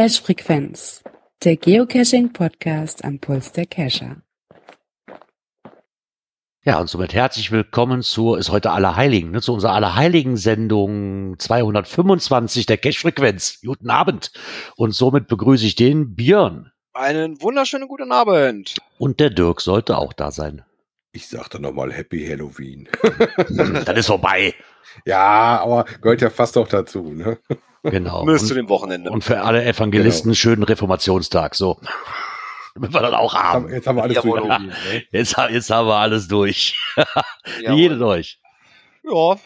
Cache Frequenz, der Geocaching Podcast am Puls der Cacher. Ja, und somit herzlich willkommen zu, ist heute Allerheiligen, ne, zu unserer Allerheiligen-Sendung 225 der Cache-Frequenz. Guten Abend. Und somit begrüße ich den Björn. Einen wunderschönen guten Abend. Und der Dirk sollte auch da sein. Ich sagte nochmal Happy Halloween. Dann ist vorbei. Ja, aber gehört ja fast auch dazu, ne? Genau. Bis zu Und, dem Wochenende. und für alle Evangelisten schönen Reformationstag, so. Damit wir dann auch Jetzt haben-. Jetzt haben wir alles Jawohl. durch. Ne? Jetzt, jetzt haben wir alles durch. Jawohl. Jede durch. Ja,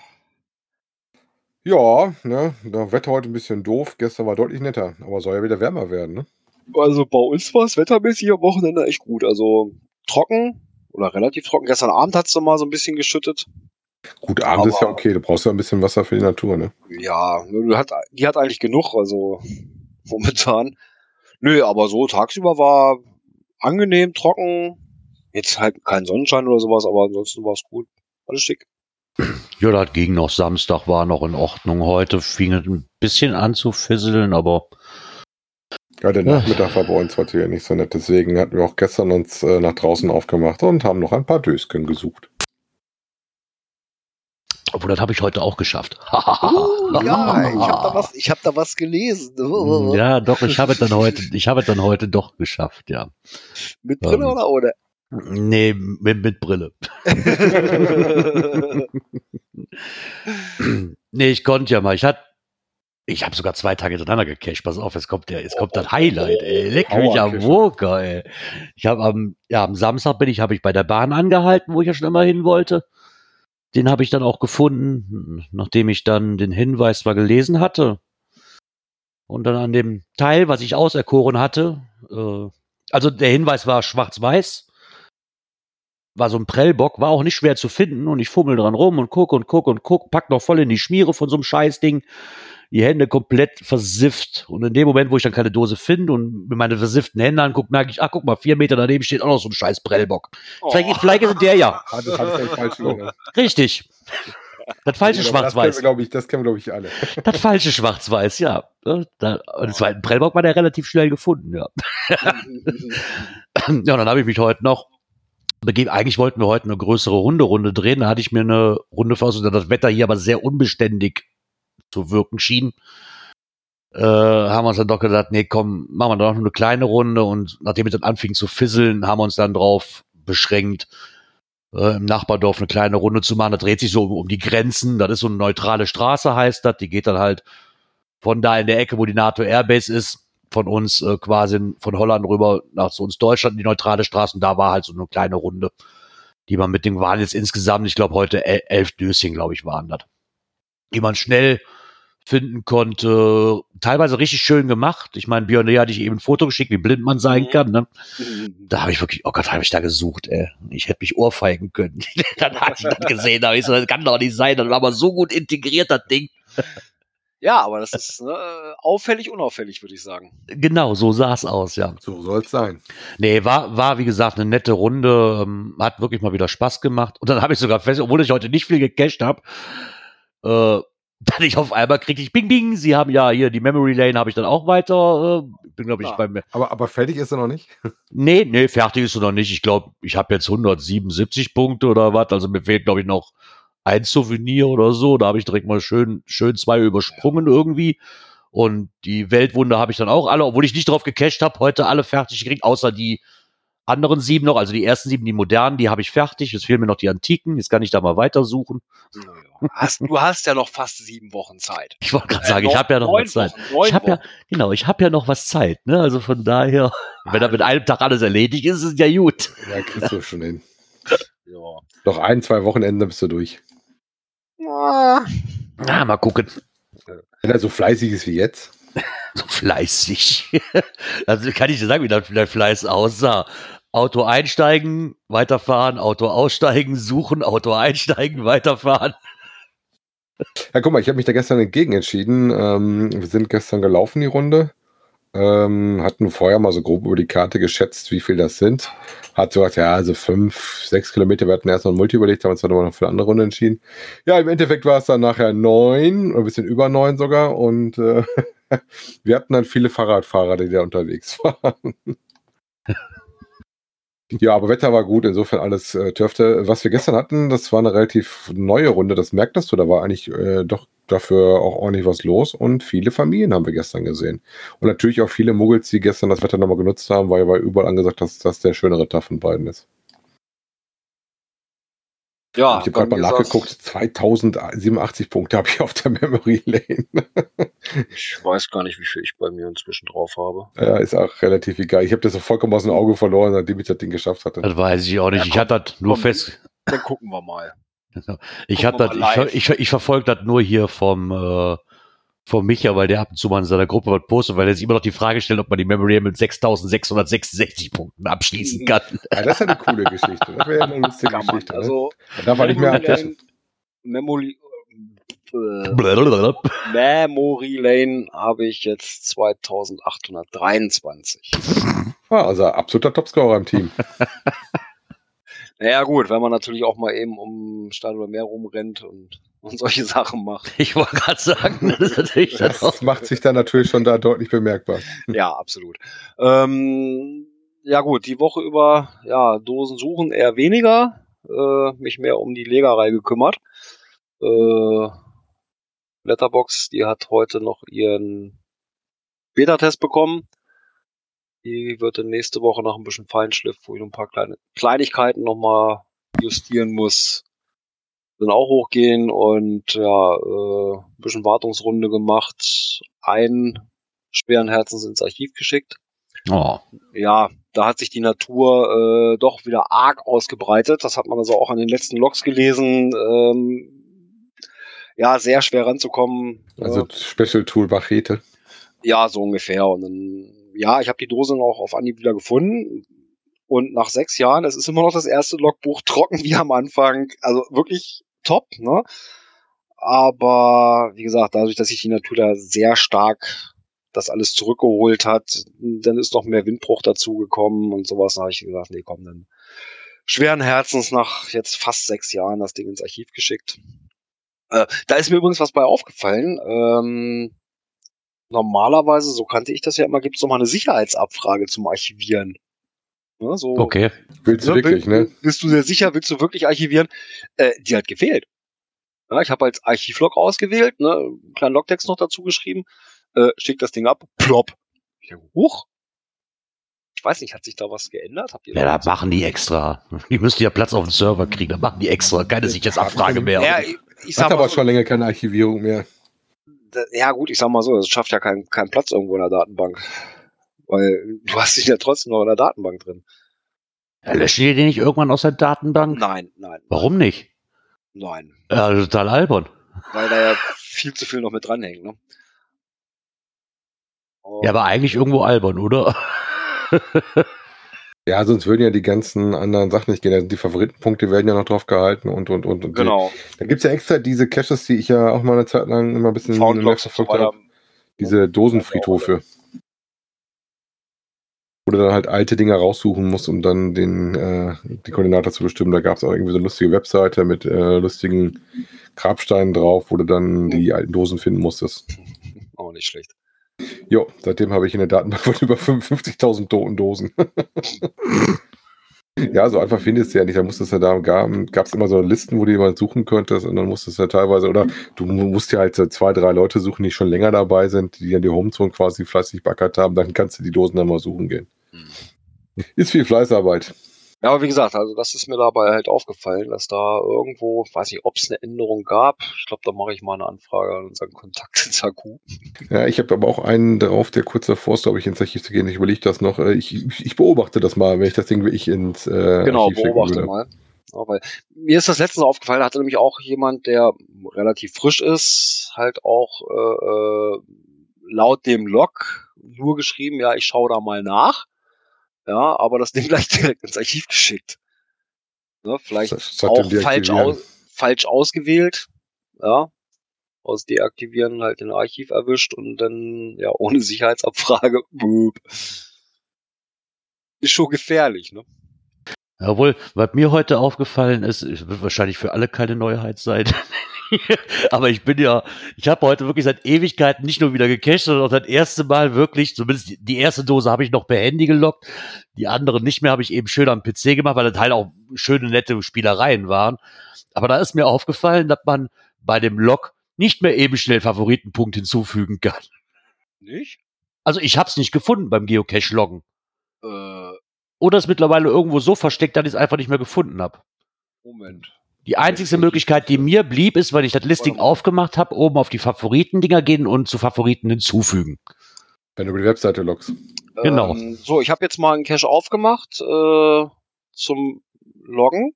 Ja, ne, das Wetter heute ein bisschen doof. Gestern war deutlich netter, aber soll ja wieder wärmer werden, ne? also bei uns war es wettermäßig am Wochenende echt gut. Also trocken oder relativ trocken. Gestern Abend hat es mal so ein bisschen geschüttet. Gut, abends ist ja okay. Du brauchst ja ein bisschen Wasser für die Natur, ne? Ja, die hat, die hat eigentlich genug, also momentan. Nö, aber so tagsüber war angenehm, trocken. Jetzt halt kein Sonnenschein oder sowas, aber ansonsten war es gut. Alles schick. Ja, das ging noch. Samstag war noch in Ordnung. Heute fing es ein bisschen an zu fisseln, aber Ja, der. Nachmittag war bei uns heute ja nicht so nett. Deswegen hatten wir auch gestern uns äh, nach draußen aufgemacht und haben noch ein paar Dösken gesucht. Obwohl das habe ich heute auch geschafft. Oh, ja, ich habe da was, ich hab da was gelesen. Ja, doch, ich habe es dann heute, ich habe es dann heute doch geschafft, ja. Mit Brille Ähm. oder ohne? Nee, mit, mit Brille. nee, ich konnte ja mal. Ich hatte, ich habe sogar zwei Tage hintereinander gecached. Pass auf, jetzt kommt der, jetzt kommt das Highlight, ey. Leck mich am. Woker, ey. Ich habe am, ja, am Samstag bin ich, habe ich bei der Bahn angehalten, wo ich ja schon immer hin wollte. Den habe ich dann auch gefunden, nachdem ich dann den Hinweis zwar gelesen hatte. Und dann an dem Teil, was ich auserkoren hatte, äh, also der Hinweis war schwarz-weiß, war so ein Prellbock, war auch nicht schwer zu finden und ich fummel dran rum und guck und guck und guck, pack noch voll in die Schmiere von so einem Scheißding, die Hände komplett versifft und in dem Moment, wo ich dann keine Dose finde und mir meine versifften Hände angucke, merke ich, ach guck mal, vier Meter daneben steht auch noch so ein scheiß Prellbock. Vielleicht, vielleicht ist es der ja. Ah, das habe ich falsch. Richtig. Das falsche wir, Schwarz-Weiß. das kennen wir, glaube ich, alle. Das falsche Schwarz-Weiß, ja. Ja, Da, und den zweiten Prellbock war der relativ schnell gefunden, ja. Ja, und dann habe ich mich heute noch begeben. Eigentlich wollten wir heute eine größere Runde, Runde drehen. Da hatte ich mir eine Runde versucht, da das Wetter hier aber sehr unbeständig zu wirken schien. Äh, haben wir uns dann doch gedacht, nee, komm, machen wir doch noch eine kleine Runde. Und nachdem es dann anfing zu fisseln, haben wir uns dann drauf beschränkt, äh, im Nachbardorf eine kleine Runde zu machen. Da dreht sich so um, um die Grenzen. Das ist so eine neutrale Straße, heißt das. Die geht dann halt von da in der Ecke, wo die NATO Airbase ist, von uns äh, quasi von Holland rüber nach zu uns Deutschland, die neutrale Straße. Und da war halt so eine kleine Runde, die man mit dem waren jetzt insgesamt, ich glaube heute el elf Döschen, glaube ich, waren das. Die man schnell finden konnte. Teilweise richtig schön gemacht. Ich meine, Björn, hatte ich eben ein Foto geschickt, wie blind man sein Mhm. kann. Ne? Da habe ich wirklich, oh Gott, habe ich da gesucht, ey. Ich hätte mich ohrfeigen können. dann hatte ich das gesehen, da habe ich so, das kann doch nicht sein. Das war aber so gut integriert, das Ding. Ja, aber das ist ne, auffällig, unauffällig, würde ich sagen. Genau, so sah es aus, ja. So soll es sein. Nee, war, war wie gesagt eine nette Runde, ähm, hat wirklich mal wieder Spaß gemacht. Und dann habe ich sogar fest, obwohl ich heute nicht viel gecached habe, äh, dann ich auf einmal kriege ich Bing Bing. Sie haben ja hier die Memory Lane habe ich dann auch weiter. Äh, bin glaube ich Ja. beim Aber, aber fertig ist er noch nicht? Nee, nee, fertig ist er noch nicht. Ich glaube, ich habe jetzt 177 Punkte oder was. Also mir fehlt, glaube ich, noch ein Souvenir oder so. Da habe ich direkt mal schön, schön zwei übersprungen irgendwie. Und die Weltwunder habe ich dann auch alle, obwohl ich nicht drauf gecached habe, heute alle fertig gekriegt, außer die anderen sieben noch. Also die ersten sieben, die modernen, die habe ich fertig. Jetzt fehlen mir noch die antiken. Jetzt kann ich da mal weitersuchen. Hast, du hast ja noch fast sieben Wochen Zeit. Ich wollte gerade sagen, ich Äh, habe ja noch neun was Zeit. Wochen, Ich habe ja, genau, ich habe ja noch was Zeit. Ne? Also von daher, wenn da mit einem Tag alles erledigt ist, ist es ja gut. Ja, kriegst du schon hin. Ja. Noch ein, zwei Wochenende bist du durch. Na, mal gucken. Wenn er so fleißig ist wie jetzt. So fleißig. Also kann ich dir sagen, wie der Fleiß aussah. Auto einsteigen, weiterfahren, Auto aussteigen, suchen, Auto einsteigen, weiterfahren. Ja, guck mal, ich habe mich da gestern entgegen entschieden. Ähm, wir sind gestern gelaufen, die Runde. Ähm, hatten vorher mal so grob über die Karte geschätzt, wie viel das sind. Hat so gesagt, ja, also fünf, sechs Kilometer. Wir hatten erst noch ein Multi überlegt, haben uns dann aber noch für eine andere Runde entschieden. Ja, im Endeffekt war es dann nachher neun, ein bisschen über neun sogar. Und äh, Wir hatten dann viele Fahrradfahrer, die da unterwegs waren. Ja, aber Wetter war gut, insofern alles äh, dürfte. Was wir gestern hatten, das war eine relativ neue Runde, das merktest du, da war eigentlich äh, doch dafür auch ordentlich was los und viele Familien haben wir gestern gesehen. Und natürlich auch viele Muggels, die gestern das Wetter nochmal genutzt haben, weil war überall angesagt, dass das der schönere Tag von beiden ist. Ja, ich habe gerade mal nachgeguckt, saß- 2087 Punkte habe ich auf der Memory Lane. Ich weiß gar nicht, wie viel ich bei mir inzwischen drauf habe. ja, ist auch relativ egal. Ich habe das vollkommen aus dem Auge verloren, nachdem ich das Ding geschafft hatte. Das weiß ich auch nicht. Ja, ich hatte das nur komm. fest. Dann gucken wir mal. Ich Gucken wir das, ich, ich, ich verfolge das nur hier vom, äh, vom Micha, weil der ab und zu mal in seiner Gruppe was postet, weil er sich immer noch die Frage stellt, ob man die Memory mit 6666 Punkten abschließen kann. Ja, das ist ja eine coole Geschichte. Das wäre ja eine lustige. Geschichte. ne? Also, Da darf man nicht mehr Memory. Lane, Memory, äh, Lane habe ich jetzt 2823. Ah, also absoluter Topscorer im Team. Naja, gut, wenn man natürlich auch mal eben um Stadt oder Meer rumrennt und, und solche Sachen macht. Ich wollte gerade sagen, das ist natürlich das macht sich dann natürlich schon da deutlich bemerkbar. Ja, absolut. Ähm, ja, gut, die Woche über, ja, Dosen suchen eher weniger, äh, mich mehr um die Legerei gekümmert. Äh, Letterbox, die hat heute noch ihren Beta-Test bekommen. Die wird dann nächste Woche nach ein bisschen Feinschliff, wo ich noch ein paar kleine Kleinigkeiten nochmal justieren muss, dann auch hochgehen und ja, äh, ein bisschen Wartungsrunde gemacht. Einen schweren Herzens ins Archiv geschickt. Oh, Ja, da hat sich die Natur äh, doch wieder arg ausgebreitet. Das hat man also auch an den letzten Logs gelesen. Ähm, ja, sehr schwer ranzukommen. Also Special Tool Machete. Ja, so ungefähr. Und dann, ja, ich habe die Dose noch auf Anhieb wieder gefunden. Und nach sechs Jahren, es ist immer noch das erste Logbuch trocken wie am Anfang. Also wirklich top, ne? Aber wie gesagt, dadurch, dass sich die Natur da sehr stark das alles zurückgeholt hat, dann ist noch mehr Windbruch dazugekommen und sowas. Da habe ich gesagt, nee, komm, dann schweren Herzens nach jetzt fast sechs Jahren das Ding ins Archiv geschickt. Äh, da ist mir übrigens was bei aufgefallen. Ähm, normalerweise, so kannte ich das ja immer, gibt es nochmal eine Sicherheitsabfrage zum Archivieren. Ne, so, okay. Willst du Ne, wirklich, ne? Bist du sehr sicher, willst du wirklich archivieren? Äh, die hat gefehlt. Ja, ich habe als Archivlog ausgewählt, ne, einen kleinen Logtext noch dazu geschrieben, äh, schick das Ding ab, plopp. Ich denke, huch. Ich weiß nicht, hat sich da was geändert? Habt ihr Ja, da da machen die extra. Die müssten ja Platz auf dem Server kriegen, da machen die extra. Keine Sicherheitsabfrage mehr. ja, ich, ich sag Hat mal aber so, schon länger keine Archivierung mehr. da- ja gut, ich sag mal so, es schafft ja keinen keinen Platz irgendwo in der Datenbank. Weil du hast dich ja trotzdem noch in der Datenbank drin. Ja, löschen die den nicht irgendwann aus der Datenbank? Nein, nein, Warum nicht? nein. Ja, total albern. Weil da ja viel zu viel noch mit dranhängt, ne? Ja, aber eigentlich irgendwo albern, oder? Ja, sonst würden ja die ganzen anderen Sachen nicht gehen. Also die Favoritenpunkte werden ja noch drauf gehalten und und und. und genau. Die, da gibt's ja extra diese Caches, die ich ja auch mal eine Zeit lang immer ein bisschen und so verfolgt habe. Diese Dosenfriedhofe. Wo du dann halt alte Dinger raussuchen musst, um dann den, äh, die Koordinate zu bestimmen. Da gab's auch irgendwie so eine lustige Webseite mit äh, lustigen Grabsteinen drauf, wo du dann die alten Dosen finden musstest. Auch nicht schlecht. Jo, seitdem habe ich in der Datenbank von über 55.000 toten Dosen. Ja, so einfach findest du ja nicht. Da musstest du da, gab es immer so Listen, wo du jemand suchen könntest und dann musstest du ja teilweise, oder du musst ja halt zwei, drei Leute suchen, die schon länger dabei sind, die an die Homezone quasi fleißig backert haben, dann kannst du die Dosen dann mal suchen gehen. Ist viel Fleißarbeit. Ja, aber wie gesagt, also das ist mir dabei halt aufgefallen, dass da irgendwo, weiß nicht, ob es eine Änderung gab. Ich glaube, da mache ich mal eine Anfrage an unseren Kontakt in Saku. Ja, ich habe aber auch einen drauf, der kurz davor ist, glaube ich, ins Archiv zu gehen. Ich überlege das noch. Äh, Ich, ich, ich beobachte das mal, wenn ich das Ding wirklich ins äh, Genau, Archiv beobachte mal. Ja, weil mir ist das letztens aufgefallen, da hatte nämlich auch jemand, der relativ frisch ist, halt auch äh, äh, laut dem Log nur geschrieben, ja, ich schaue da mal nach. Ja, aber das Ding gleich direkt ins Archiv geschickt. Ne, vielleicht Das- das hat auch falsch, aus, falsch ausgewählt. Ja. Aus Deaktivieren halt den Archiv erwischt und dann, ja, ohne Sicherheitsabfrage. Boop. Ist schon gefährlich, ne? Jawohl, was mir heute aufgefallen ist, es wird wahrscheinlich für alle keine Neuheit sein. Aber ich bin ja, ich habe heute wirklich seit Ewigkeiten nicht nur wieder gecached, sondern auch das erste Mal wirklich, zumindest die- erste Dose habe ich noch per Handy gelockt, die andere nicht mehr, habe ich eben schön am PC gemacht, weil das halt auch schöne, nette Spielereien waren. Aber da ist mir aufgefallen, dass man bei dem Log nicht mehr eben schnell Favoritenpunkt hinzufügen kann. Nicht? Also ich habe es nicht gefunden beim Geocache-Loggen. Äh, Oder ist mittlerweile irgendwo so versteckt, dass ich es einfach nicht mehr gefunden habe. Moment. Die einzige Möglichkeit, die mir blieb, ist, weil ich das Listing aufgemacht habe, oben auf die Favoriten-Dinger gehen und zu Favoriten hinzufügen. Wenn du über die Webseite loggst. Genau. Ähm, so, ich habe jetzt mal einen Cache aufgemacht äh, zum Loggen.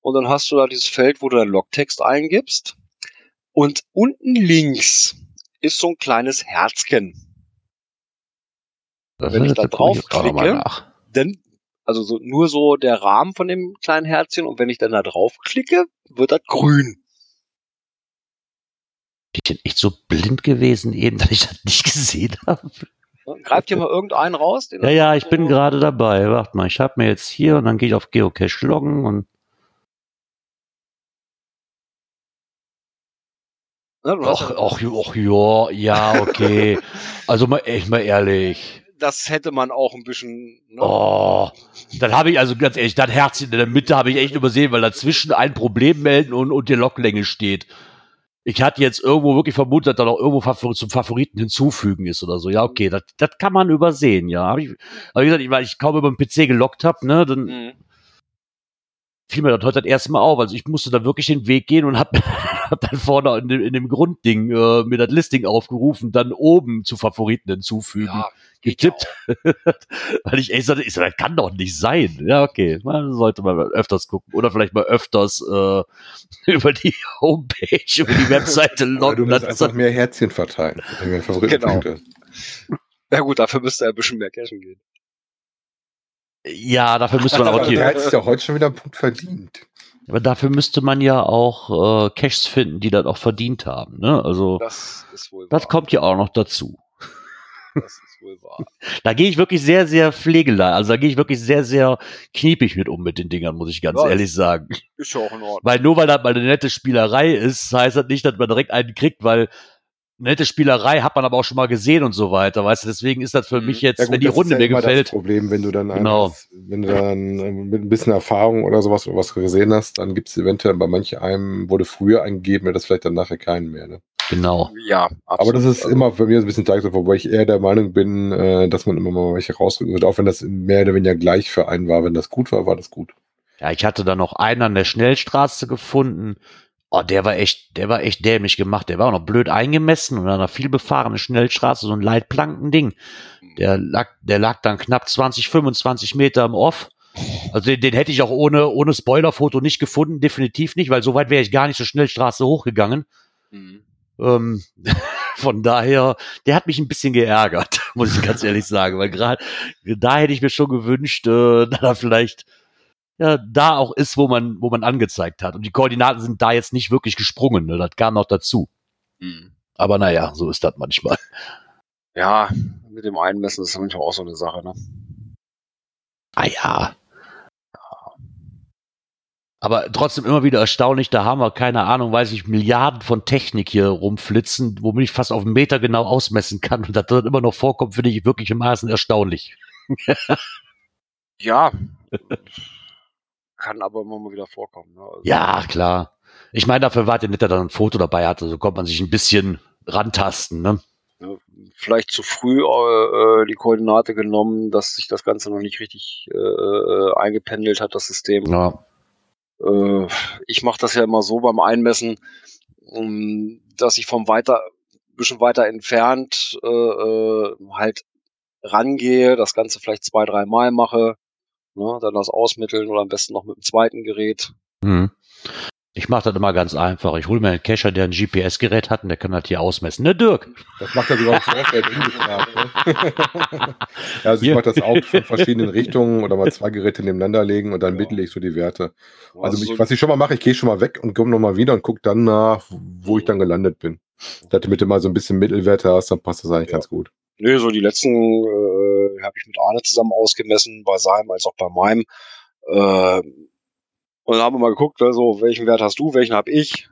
Und dann hast du da dieses Feld, wo du deinen Logtext eingibst. Und unten links ist so ein kleines Herzchen. Wenn ich da guck jetzt auch also so, nur so der Rahmen von dem kleinen Herzchen. Und wenn ich dann da draufklicke, wird das grün. Ich bin echt so blind gewesen eben, dass ich das nicht gesehen habe. Greift hier mal irgendeinen raus? Den Ja, ja, ich bin gerade dabei. Warte mal, ich habe mir jetzt hier und dann gehe ich auf Geocache loggen und Ne, ach, ja- ach, ach ja, ja, okay. Also mal echt mal ehrlich. Das hätte man auch ein bisschen. Ne? Oh, dann habe ich also ganz ehrlich, das Herzchen in der Mitte habe ich echt übersehen, weil dazwischen ein Problem melden und, und die Loglänge steht. Ich hatte jetzt irgendwo wirklich vermutet, dass da noch irgendwo Favor zum Favoriten hinzufügen ist oder so. Ja, okay, das, kann man übersehen, ja. Hab ich, aber wie gesagt, ich, weil ich kaum über den PC gelockt habe, ne, dann Mhm. Fiel mir das heute das erste Mal auf. Also ich musste da wirklich den Weg gehen und hab, hab dann vorne in dem, in dem Grundding äh, mir das Listing aufgerufen, dann oben zu Favoriten hinzufügen. Ja, getippt. Weil ich echt so, ich so, das kann doch nicht sein. Ja, okay. Man sollte mal öfters gucken. Oder vielleicht mal öfters äh, über die Homepage, über die Webseite Oder du loggen. musst einfach mehr Herzchen verteilen. Favoritenpunkte. Ja gut, dafür müsste er ein bisschen mehr cashen gehen. Ja, dafür müsste man aber, Aber der die, hat sich ja heute schon wieder einen Punkt verdient. aber dafür müsste man ja auch äh, Caches finden, die das auch verdient haben. Ne? Also Das ist wohl das wahr. kommt ja auch noch dazu. Das ist wohl wahr. Da gehe ich wirklich sehr, sehr pflegelei. Also da gehe ich wirklich sehr, sehr kniepig mit um mit den Dingern, muss ich ganz Ja. ehrlich sagen. Ist ja auch in Ordnung. Weil nur weil das mal eine nette Spielerei ist, heißt das nicht, dass man direkt einen kriegt, weil nette Spielerei hat man aber auch schon mal gesehen und so weiter, weißt du, deswegen ist das für Mhm. mich jetzt, Ja gut, wenn die Runde ja mir immer gefällt, Das Problem, wenn du dann Genau. einfach- wenn du dann äh, mit ein bisschen Erfahrung oder sowas oder was gesehen hast, dann gibt es eventuell bei manch einem wurde früher eingegeben, ja, das vielleicht dann nachher keinen mehr. Ne? genau. Ja, Aber das ist absolut. immer bei mir so ein bisschen Tag, wobei ich eher der Meinung bin, äh, dass man immer mal welche rausrücken wird, auch wenn das mehr oder weniger gleich für einen war. Wenn das gut war, war das gut. Ja, ich hatte da noch einen an der Schnellstraße gefunden. Oh, der war echt, der war echt dämlich gemacht. Der war auch noch blöd eingemessen und an einer vielbefahrenen Schnellstraße, so ein Leitplankending. Der lag, der lag dann knapp 20, 25 Meter im Off. Also den, den hätte ich auch ohne, ohne Spoilerfoto nicht gefunden, definitiv nicht, weil so weit wäre ich gar nicht zur Schnellstraße hochgegangen. Mhm. Ähm, von daher, der hat mich ein bisschen geärgert, muss ich ganz ehrlich sagen, weil gerade da hätte ich mir schon gewünscht, äh, dass er vielleicht ja, da auch ist, wo man, wo man angezeigt hat. Und die Koordinaten sind da jetzt nicht wirklich gesprungen, ne? das kam noch dazu. Mhm. Aber naja, so ist das manchmal. Ja, mit dem Einmessen ist manchmal auch so eine Sache, ne? Ah ja. Aber trotzdem immer wieder erstaunlich, da haben wir, keine Ahnung, weiß ich, Milliarden von Technik hier rumflitzen, womit ich fast auf einen Meter genau ausmessen kann. Und dass das immer noch vorkommt, finde ich wirklich im Maßen erstaunlich. Ja. Kann aber immer mal wieder vorkommen. Ne? Also, Ja, klar. Ich meine, dafür war der nicht, dass er ein Foto dabei hatte, so konnte man sich ein bisschen rantasten, ne? Vielleicht zu früh äh, äh, die Koordinate genommen, dass sich das Ganze noch nicht richtig äh, äh, eingependelt hat, das System. Ja. Äh, ich mache das ja immer so beim Einmessen, ähm, dass ich vom weiter, bisschen weiter entfernt äh, halt rangehe, das Ganze vielleicht zwei, drei Mal mache, ne, dann das ausmitteln oder am besten noch mit dem zweiten Gerät. Hm. Ich mache das immer ganz einfach. Ich hole mir einen Cacher, der ein GPS-Gerät hat und der kann das hier ausmessen. Ne, Dirk? Das macht er sogar im Vorfeld ungefragt. Ne? Ja, also ich mache das auch von verschiedenen Richtungen oder mal zwei Geräte nebeneinander legen und dann Ja. mittel ich so die Werte. Also so- ich, was ich schon mal mache, ich gehe schon mal weg und komme nochmal wieder und gucke dann nach, wo ich dann gelandet bin. Damit du mal so ein bisschen Mittelwerte hast, dann passt das eigentlich Ja. ganz gut. Nö, so die letzten äh, habe ich mit Arne zusammen ausgemessen, bei seinem als auch bei meinem. Äh, und dann haben wir mal geguckt, also welchen Wert hast du, welchen habe ich.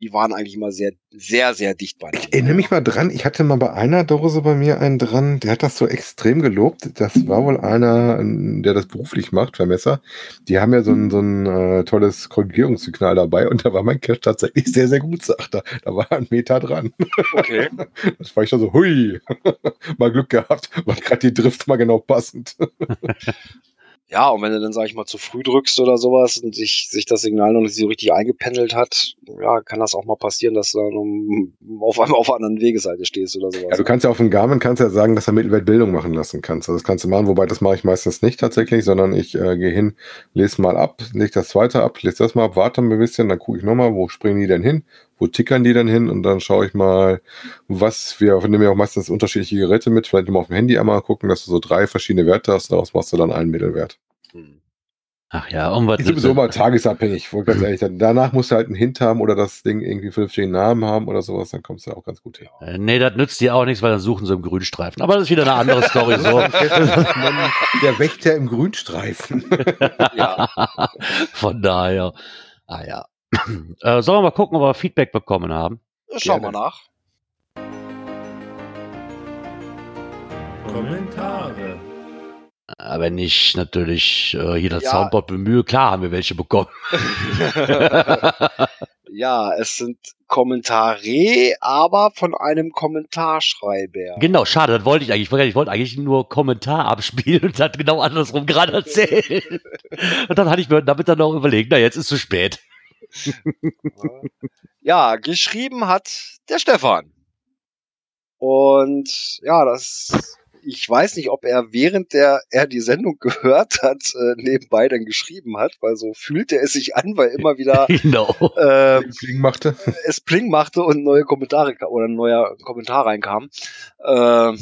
Die waren eigentlich immer sehr, sehr, sehr dicht bei Ich erinnere mich mal dran, ich hatte mal bei einer Dose bei mir einen dran, der hat das so extrem gelobt. Das war wohl einer, der das beruflich macht, Vermesser. Die haben ja so ein, so ein äh, tolles Korrigierungssignal dabei und da war mein Cash tatsächlich sehr, sehr gut, sagt er. Da war ein Meter dran. Okay. Das war ich schon so, hui, mal Glück gehabt, war gerade die Drift mal genau passend. Ja, und wenn du dann, sag ich mal, zu früh drückst oder sowas und sich, sich das Signal noch nicht so richtig eingependelt hat, ja, kann das auch mal passieren, dass du dann um, auf einmal auf einer anderen Wegeseite stehst oder sowas. Ja, du kannst ja auf dem Garmin kannst ja sagen, dass er Mittelwertbildung machen lassen kannst. Also das kannst du machen, wobei das mache ich meistens nicht tatsächlich, sondern ich äh, gehe hin, lese mal ab, lese das zweite ab, lese das mal ab, warte ein bisschen, dann gucke ich nochmal, wo springen die denn hin, wo tickern die denn hin und dann schaue ich mal, was wir, nehmen ja auch meistens unterschiedliche Geräte mit, vielleicht mal auf dem Handy einmal gucken, dass du so drei verschiedene Werte hast, daraus machst du dann einen Mittelwert. Hm. Ach ja, und was Ist sowieso mal tagesabhängig, ganz ehrlich. Dann, danach musst du halt einen Hint haben oder das Ding irgendwie vernünftigen Namen haben oder sowas, dann kommst du auch ganz gut hin. Äh, Nee, das nützt dir auch nichts, weil dann suchen sie im Grünstreifen. Aber das ist wieder eine andere Story. So. Der Wächter im Grünstreifen. Ja. Von daher. Ah ja. Äh, sollen wir mal gucken, ob wir Feedback bekommen haben? Schau Gerne. mal nach. Kommentare. Wenn ich natürlich äh, hier das Ja. Soundboard bemühe, klar haben wir welche bekommen. ja, es sind Kommentare, aber von einem Kommentarschreiber. genau, schade, das wollte ich eigentlich. Ich wollte eigentlich nur Kommentar abspielen und hat genau andersrum gerade erzählt. und dann hatte ich mir damit dann auch überlegt, na jetzt ist zu spät. Ja, geschrieben hat der Stefan. Und ja, das, ich weiß nicht, ob er während der er die Sendung gehört hat, äh, nebenbei dann geschrieben hat, weil so fühlte es sich an, weil immer wieder genau. äh, Pling machte. es Pling machte und neue Kommentare oder ein neuer Kommentar reinkam. Äh,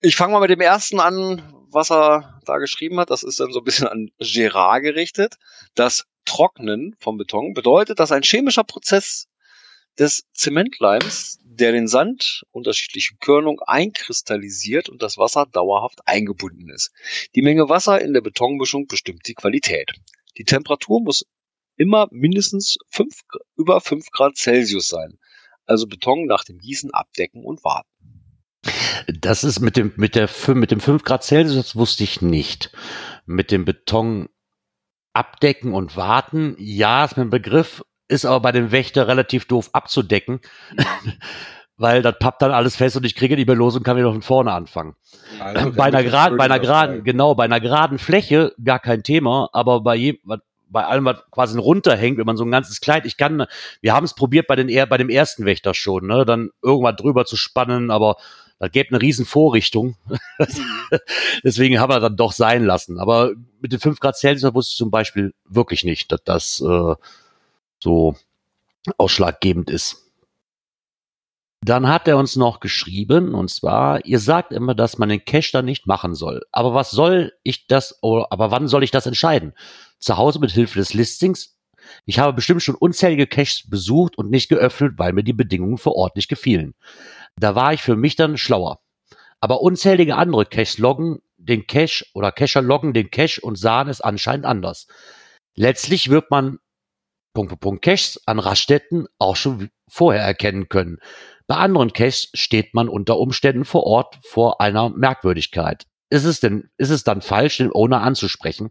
ich fange mal mit dem ersten an, was er da geschrieben hat. Das ist dann so ein bisschen an Gerard gerichtet. Das Trocknen vom Beton bedeutet, dass ein chemischer Prozess des Zementleims, der den Sand unterschiedliche Körnung einkristallisiert und das Wasser dauerhaft eingebunden ist. Die Menge Wasser in der Betonmischung bestimmt die Qualität. Die Temperatur muss immer mindestens fünf, über 5 Grad Celsius sein. Also Beton nach dem Gießen abdecken und warten. Das ist mit dem, mit der, mit dem 5 Grad Celsius, das wusste ich nicht. Mit dem Beton abdecken und warten, ja, ist mir ein Begriff, ist aber bei dem Wächter relativ doof abzudecken, weil das pappt dann alles fest und ich kriege die mehr los und kann wieder von vorne anfangen. Also, bei einer geraden, bei einer geraden, genau, bei einer geraden Fläche gar kein Thema, aber bei je, bei allem, was quasi runterhängt, wenn man so ein ganzes Kleid, ich kann, wir haben es probiert bei den, er- bei dem ersten Wächter schon, ne, dann irgendwann drüber zu spannen, aber das gäbe eine riesen Vorrichtung. Deswegen haben wir dann doch sein lassen. Aber mit den 5 Grad Celsius wusste ich zum Beispiel wirklich nicht, dass das äh, so ausschlaggebend ist. Dann hat er uns noch geschrieben, und zwar, ihr sagt immer, dass man den Cache dann nicht machen soll. Aber was soll ich das, oder, aber wann soll ich das entscheiden? Zu Hause mit Hilfe des Listings? Ich habe bestimmt schon unzählige Caches besucht und nicht geöffnet, weil mir die Bedingungen vor Ort nicht gefielen. Da war ich für mich dann schlauer. Aber unzählige andere Caches loggen den Cache oder Cacher loggen den Cache und sahen es anscheinend anders. Letztlich wird man Punkt, Punkt, Caches an Raststätten auch schon vorher erkennen können. Bei anderen Caches steht man unter Umständen vor Ort vor einer Merkwürdigkeit. Ist es denn, ist es dann falsch, den Owner anzusprechen?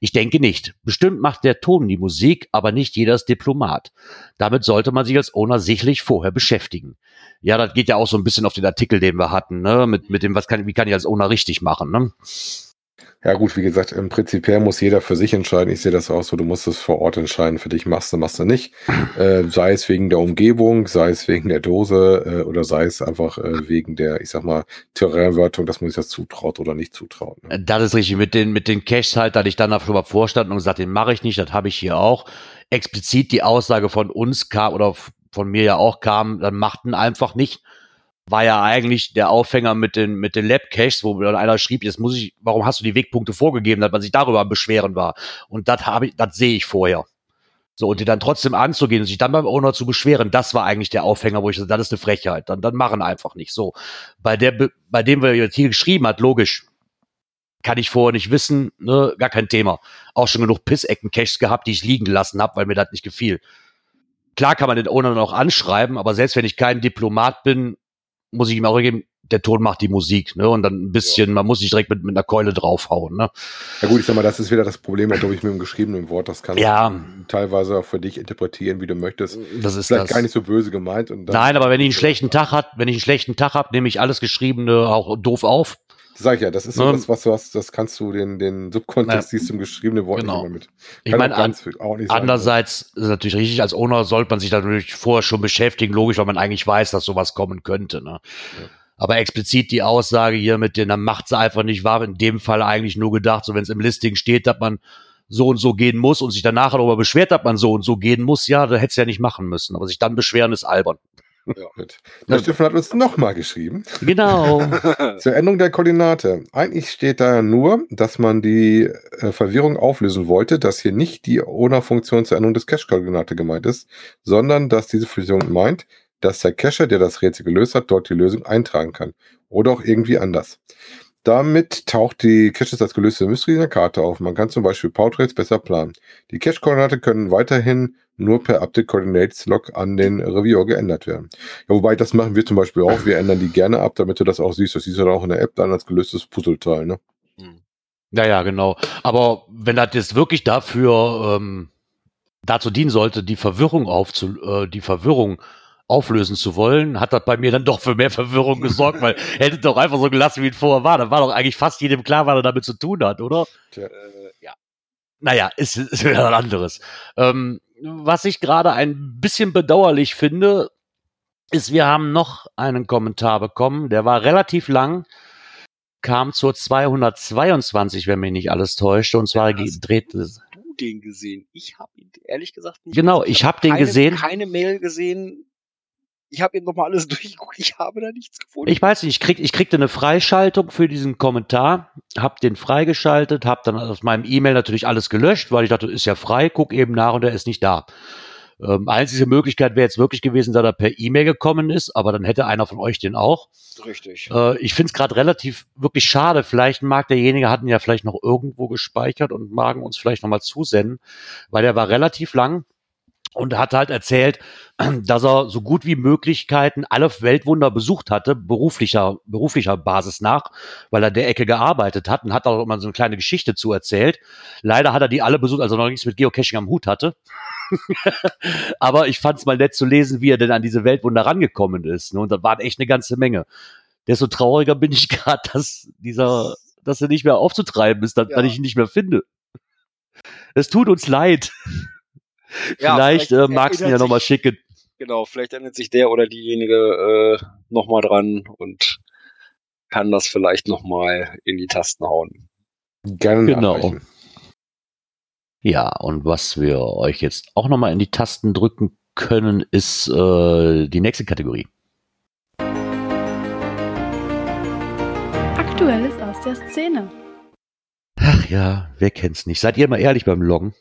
Ich denke nicht. Bestimmt macht der Ton die Musik, aber nicht jeder ist Diplomat. Damit sollte man sich als Owner sicherlich vorher beschäftigen. Ja, das geht ja auch so ein bisschen auf den Artikel, den wir hatten, ne? Mit, mit dem, was kann, wie kann ich als Owner richtig machen, ne? Ja gut, wie gesagt, im Prinzipiell muss jeder für sich entscheiden. Ich sehe das auch so, du musst es vor Ort entscheiden. Für dich machst du, machst du nicht. Äh, sei es wegen der Umgebung, sei es wegen der Dose äh, oder sei es einfach äh, wegen der, ich sag mal, Terrainwertung, dass man sich das zutraut oder nicht zutraut. Ne? Das ist richtig. Mit den, mit den Caches halt, da hatte ich dann schon mal vorstanden und gesagt, den mache ich nicht, das habe ich hier auch. Explizit die Aussage von uns kam oder von mir ja auch kam, dann machten einfach nicht. War ja eigentlich der Aufhänger mit den, mit den Lab-Caches, wo dann einer schrieb, jetzt muss ich, warum hast du die Wegpunkte vorgegeben, dass man sich darüber beschweren war. Und das habe ich, das sehe ich vorher. So, und die dann trotzdem anzugehen und sich dann beim Owner zu beschweren, das war eigentlich der Aufhänger, wo ich gesagt, das ist eine Frechheit. Dann, dann machen einfach nicht so. Bei der, Be- bei dem wir jetzt hier geschrieben hat, logisch, kann ich vorher nicht wissen, ne, gar kein Thema. Auch schon genug Pissecken-Caches gehabt, die ich liegen gelassen habe, weil mir das nicht gefiel. klar kann man den Owner noch anschreiben, aber selbst wenn ich kein Diplomat bin, muss ich ihm auch geben, der Ton macht die Musik, ne? Und dann ein bisschen, man muss nicht direkt mit, mit einer Keule draufhauen, ne? Ja gut, ich sag mal, das ist wieder das Problem, glaube ich, mit dem geschriebenen Wort. Das kannst Ja. du teilweise auch für dich interpretieren, wie du möchtest. Das ist Vielleicht das. gar nicht so böse gemeint. Nein, aber wenn ich einen schlechten Tag hat, wenn ich einen schlechten Tag habe, nehme ich alles Geschriebene auch doof auf. Das sag ich ja, das ist so Ne? das, was du hast, das kannst du den, den Subkontext, Ja. siehst du im geschriebenen Wort Genau. nicht immer mit. Ich Kann meine, auch an, sein. andererseits ist natürlich richtig, als Owner sollte man sich natürlich vorher schon beschäftigen, logisch, weil man eigentlich weiß, dass sowas kommen könnte. Ne? Aber explizit die Aussage hier mit den, dann macht sie einfach nicht wahr, in dem Fall eigentlich nur gedacht, so wenn es im Listing steht, dass man so und so gehen muss und sich danach darüber beschwert, dass man so und so gehen muss, ja, da hätte es ja nicht machen müssen. Aber sich dann beschweren ist albern. Gut. Der Stefan hat uns nochmal geschrieben. Genau. Zur Änderung der Koordinate. Eigentlich steht da nur, dass man die äh, Verwirrung auflösen wollte, dass hier nicht die Owner-Funktion zur Änderung des Cache-Koordinate gemeint ist, sondern dass diese Funktion meint, dass der Cacher, der das Rätsel gelöst hat, dort die Lösung eintragen kann. Oder auch irgendwie anders. Damit taucht die Caches als gelöste Mystery in der Karte auf. Man kann zum Beispiel Portraits besser planen. Die Cache-Koordinate können weiterhin nur per Update Coordinates Log an den Reviewer geändert werden. Ja, wobei das machen wir zum Beispiel auch. Wir ändern die gerne ab, damit du das auch siehst. Das siehst du dann auch in der App dann als gelöstes Puzzleteil. Ne? Ja, ja, genau. Aber wenn das jetzt wirklich dafür ähm, dazu dienen sollte, die Verwirrung aufzu, äh, die Verwirrung auflösen zu wollen, hat das bei mir dann doch für mehr Verwirrung gesorgt, weil hätte doch einfach so gelassen, wie es vorher war. Dann war doch eigentlich fast jedem klar, was er damit zu tun hat, oder? Tja. Äh, ja. Naja, ist, ist wieder was anderes. Ähm, was ich gerade ein bisschen bedauerlich finde, ist, wir haben noch einen Kommentar bekommen, der war relativ lang, kam zur 222, wenn mich nicht alles täuschte, und zwar Ja, dreht du den gesehen? Ich habe ihn ehrlich gesagt nicht. Genau, gesehen. ich hab den keine, gesehen. Keine Mail gesehen. Ich habe eben nochmal alles durchgeguckt. Ich habe da nichts gefunden. Ich weiß nicht, ich, krieg, ich kriegte eine Freischaltung für diesen Kommentar, hab den freigeschaltet, hab dann aus meinem E-Mail natürlich alles gelöscht, weil ich dachte, ist ja frei, guck eben nach und er ist nicht da. Ähm, einzige Möglichkeit wäre jetzt wirklich gewesen, dass er per E-Mail gekommen ist, aber dann hätte einer von euch den auch. Richtig. Äh, ich finde es gerade relativ wirklich schade. Vielleicht mag derjenige, hatten ja vielleicht noch irgendwo gespeichert und magen uns vielleicht nochmal zusenden, weil der war relativ lang und hat halt erzählt, dass er so gut wie Möglichkeiten alle Weltwunder besucht hatte, beruflicher, beruflicher Basis nach, weil er der Ecke gearbeitet hat und hat auch immer so eine kleine Geschichte zu erzählt. Leider hat er die alle besucht, also noch nichts mit Geocaching am Hut hatte. Aber ich fand es mal nett zu lesen, wie er denn an diese Weltwunder rangekommen ist. Ne? Und da waren echt eine ganze Menge. Desto trauriger bin ich gerade, dass dieser, dass er nicht mehr aufzutreiben ist, dass, Ja. dass ich ihn nicht mehr finde. Es tut uns leid. Ja, vielleicht äh, magst du ihn ja nochmal sich- schicken. Genau, vielleicht erinnert sich der oder diejenige äh, nochmal dran und kann das vielleicht nochmal in die Tasten hauen. Gerne Genau. nachreichen. Ja, und was wir euch jetzt auch nochmal in die Tasten drücken können, ist äh, die nächste Kategorie. Aktuelles aus der Szene. Ach ja, wer kennt's nicht? Seid ihr mal ehrlich beim Loggen?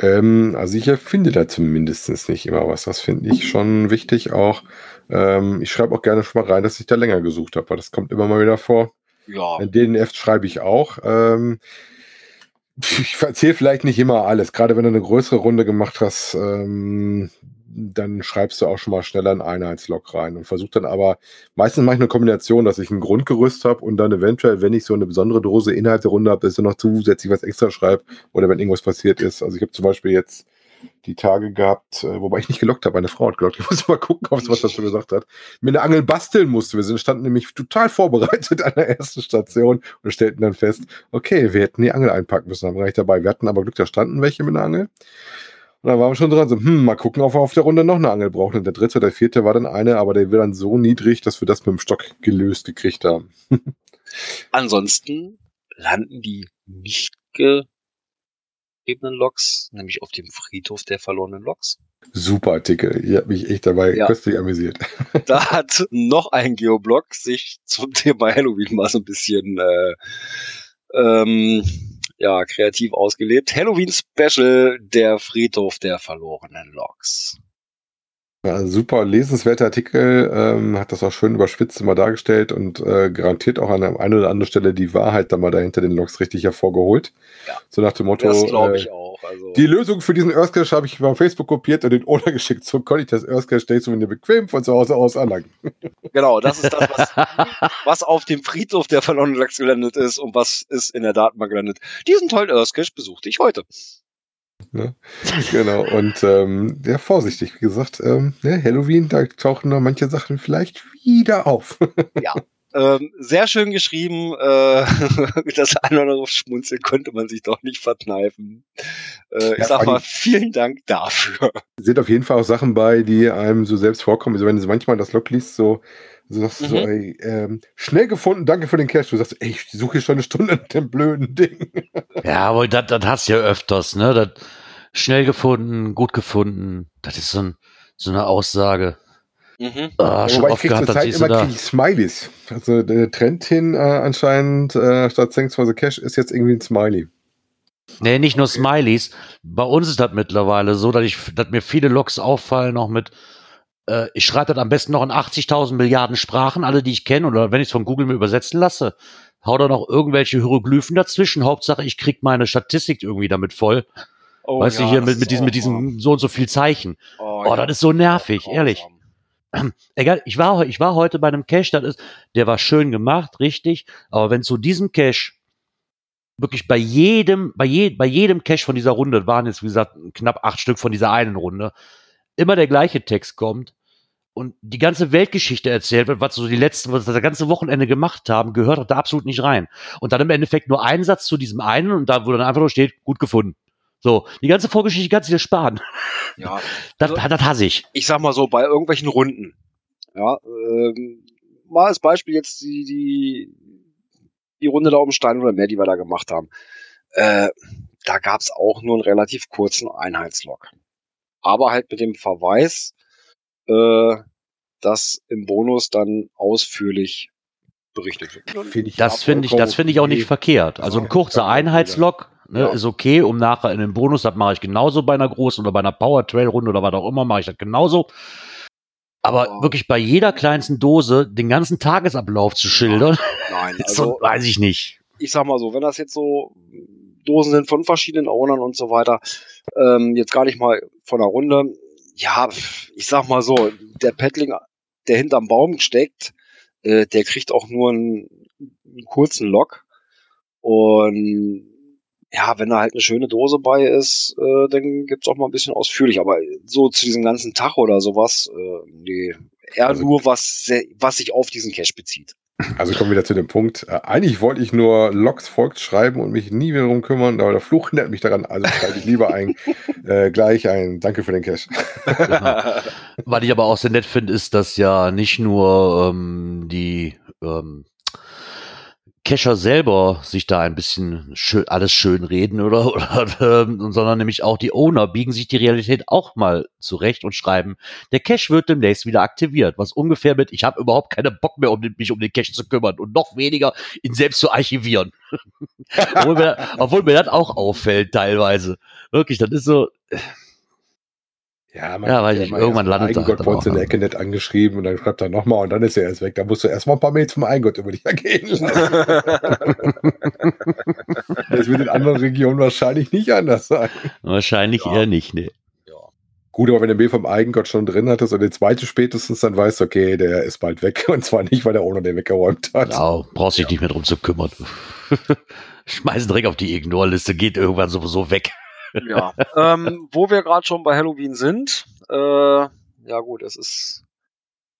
Ähm, also ich erfinde da zumindest nicht immer was. Das finde ich schon wichtig auch. Ähm, ich schreibe auch gerne schon mal rein, dass ich da länger gesucht habe, weil das kommt immer mal wieder vor. Ja, In DNF schreibe ich auch. Ähm, ich erzähle vielleicht nicht immer alles. Gerade wenn du eine größere Runde gemacht hast, ähm, dann schreibst du auch schon mal schneller einen Einheitslog rein und versuch dann aber, meistens mache ich eine Kombination, dass ich ein Grundgerüst habe und dann eventuell, wenn ich so eine besondere Dose Inhalt der Runde habe, dass ich noch zusätzlich was extra schreibe oder wenn irgendwas passiert ist. Also ich habe zum Beispiel jetzt die Tage gehabt, äh, wobei ich nicht gelockt habe, meine Frau hat gelockt. Ich muss mal gucken, ob was dazu gesagt hat. Mir eine Angel basteln musste. Wir sind, standen nämlich total vorbereitet an der ersten Station und stellten dann fest, okay, wir hätten die Angel einpacken müssen, haben wir gar nicht dabei. Wir hatten aber Glück, da standen welche mit einer Angel. Und dann waren wir schon dran, so, hm, mal gucken, ob wir auf der Runde noch eine Angel brauchen. Und der dritte oder vierte war dann eine, aber der war dann so niedrig, dass wir das mit dem Stock gelöst gekriegt haben. ansonsten landen die nicht gegebenen Loks, nämlich auf dem Friedhof der verlorenen Loks. Super Artikel. Ich habe mich echt dabei Ja. köstlich amüsiert. Da hat noch ein Geoblog sich zum Thema Halloween mal so ein bisschen äh, ähm, ja, kreativ ausgelebt. Halloween Special, der Friedhof der verlorenen Loks. Ja, super lesenswerter Artikel, ähm, hat das auch schön überspitzt immer dargestellt und äh, garantiert auch an der einen oder anderen Stelle die Wahrheit dann mal dahinter den Logs richtig hervorgeholt. Ja. So nach dem Motto, Das glaube äh, ich auch. auch. Also. Die Lösung für diesen Earth Cache habe ich bei Facebook kopiert und den Owner geschickt. So konnte ich das Earth Cache Station bequem von zu Hause aus erlangen. Genau, das ist das, was, was auf dem Friedhof der verlorenen Lachs gelandet ist und was ist in der Datenbank gelandet. Diesen tollen Earth Cache besuchte ich heute. Ne? Genau, und ähm, ja, vorsichtig, wie gesagt, ähm, ne, Halloween, da tauchen noch manche Sachen vielleicht wieder auf. Ja. Ähm, sehr schön geschrieben. Äh, das eine oder andere Schmunzeln konnte man sich doch nicht verkneifen. Äh, ich Ja, sag mal, vielen Dank dafür. sind auf jeden Fall auch Sachen bei, die einem so selbst vorkommen. Also wenn du manchmal das Log liest, so, so sagst du so, Mhm. ey, ähm, schnell gefunden, danke für den Cash. Du sagst, ey, ich suche hier schon eine Stunde nach dem blöden Ding. Ja, aber das, das hast du ja öfters, ne? Das schnell gefunden, gut gefunden. Das ist so, ein, so eine Aussage. Mhm. Ah, schon Wobei ich oft krieg gehabt, Zeit du immer da. krieg ich Smileys. Also der Trend hin äh, anscheinend äh, statt Thanks for the Cash ist jetzt irgendwie ein Smiley. Nee, nicht nur Smileys. Bei uns ist das mittlerweile so, dass, ich, dass mir viele Logs auffallen, noch mit, äh, ich schreibe das am besten noch in 80.000 Milliarden Sprachen, alle, die ich kenne, oder wenn ich es von Google mir übersetzen lasse, hau da noch irgendwelche Hieroglyphen dazwischen. Hauptsache, ich krieg meine Statistik irgendwie damit voll. Oh, weißt ja, du, hier mit, mit, diesen, auch mit diesen so und so viel Zeichen. wahr. Oh, ja. das ist so nervig, ehrlich. Egal, ich war, ich war heute bei einem Cache, das ist, der war schön gemacht, richtig, aber wenn zu diesem Cache wirklich bei jedem, bei, je, bei jedem Cache von dieser Runde, waren jetzt wie gesagt knapp acht Stück von dieser einen Runde, immer der gleiche Text kommt und die ganze Weltgeschichte erzählt wird, was so die letzten, was wir das ganze Wochenende gemacht haben, gehört doch da absolut nicht rein. Und dann im Endeffekt nur ein Satz zu diesem einen und da, wo dann einfach nur steht, gut gefunden. So, die ganze Vorgeschichte kannst du dir sparen. Ja, Das, Also- das hasse ich. ich sag mal so, bei irgendwelchen Runden. Ja, ähm, mal als Beispiel jetzt die, die, die Runde da um Stein oder Meer, die wir da gemacht haben. Äh, da gab's auch nur einen relativ kurzen Einheitslog. Aber halt mit dem Verweis, äh, dass im Bonus dann ausführlich berichtet wird. Finde ich Das finde ich, das finde ich auch nicht verkehrt. Also ein kurzer Einheitslog ne, Ja. ist okay, um nachher in den Bonus, das mache ich genauso bei einer großen oder bei einer Power Trail Runde oder was auch immer, mache ich das genauso. Aber Ja. wirklich bei jeder kleinsten Dose den ganzen Tagesablauf zu schildern, Nein, ist so, also weiß ich nicht. ich sag mal so, wenn das jetzt so Dosen sind von verschiedenen Ownern und so weiter, ähm, jetzt gar nicht mal von der Runde, ja, ich sag mal so, der Paddling, der hinterm Baum steckt, äh, der kriegt auch nur einen, einen kurzen Lock. Und ja, wenn da halt eine schöne Dose bei ist, äh, dann gibt's auch mal ein bisschen ausführlich, aber so zu diesem ganzen Tag oder sowas, äh, nee, eher Also- nur was, was sich auf diesen Cache bezieht. Also kommen wir wieder zu dem Punkt. Äh, eigentlich wollte ich nur Logs folgt schreiben und mich nie wieder darum kümmern, aber der Fluch hindert mich daran. Also schreibe ich lieber ein, äh, gleich ein Danke für den Cash. Was ich aber auch sehr nett finde, ist, dass ja nicht nur ähm, die ähm, Cacher selber sich da ein bisschen schön, alles schön reden oder, oder ähm, sondern nämlich auch die Owner biegen sich die Realität auch mal zurecht und schreiben, der Cache wird demnächst wieder aktiviert, was ungefähr mit, ich habe überhaupt keinen Bock mehr, um den, mich um den Cache zu kümmern und noch weniger, ihn selbst zu archivieren. obwohl, mir, obwohl mir das auch auffällt teilweise. Wirklich, das ist so, Ja, Ja, weiß kriegt ich, irgendwann landet er Eigengott auch, in der? Ecke nett angeschrieben und dann schreibt er nochmal und dann ist er erst weg. Da musst du erstmal ein paar Mails vom Eigengott über dich ergehen lassen. Das wird in anderen Regionen wahrscheinlich nicht anders sein. wahrscheinlich Ja. eher nicht, ne. Gut, aber wenn du Mail vom Eigengott schon drin hattest und den zweiten spätestens, dann weißt du, okay, der ist bald weg. Und zwar nicht, weil der Owner den weggeräumt hat. Ja, brauchst dich nicht mehr drum zu kümmern. Schmeißen direkt auf die Ignore-Liste, geht irgendwann sowieso weg. Ja, ähm, wo wir gerade schon bei Halloween sind, äh, ja gut, es ist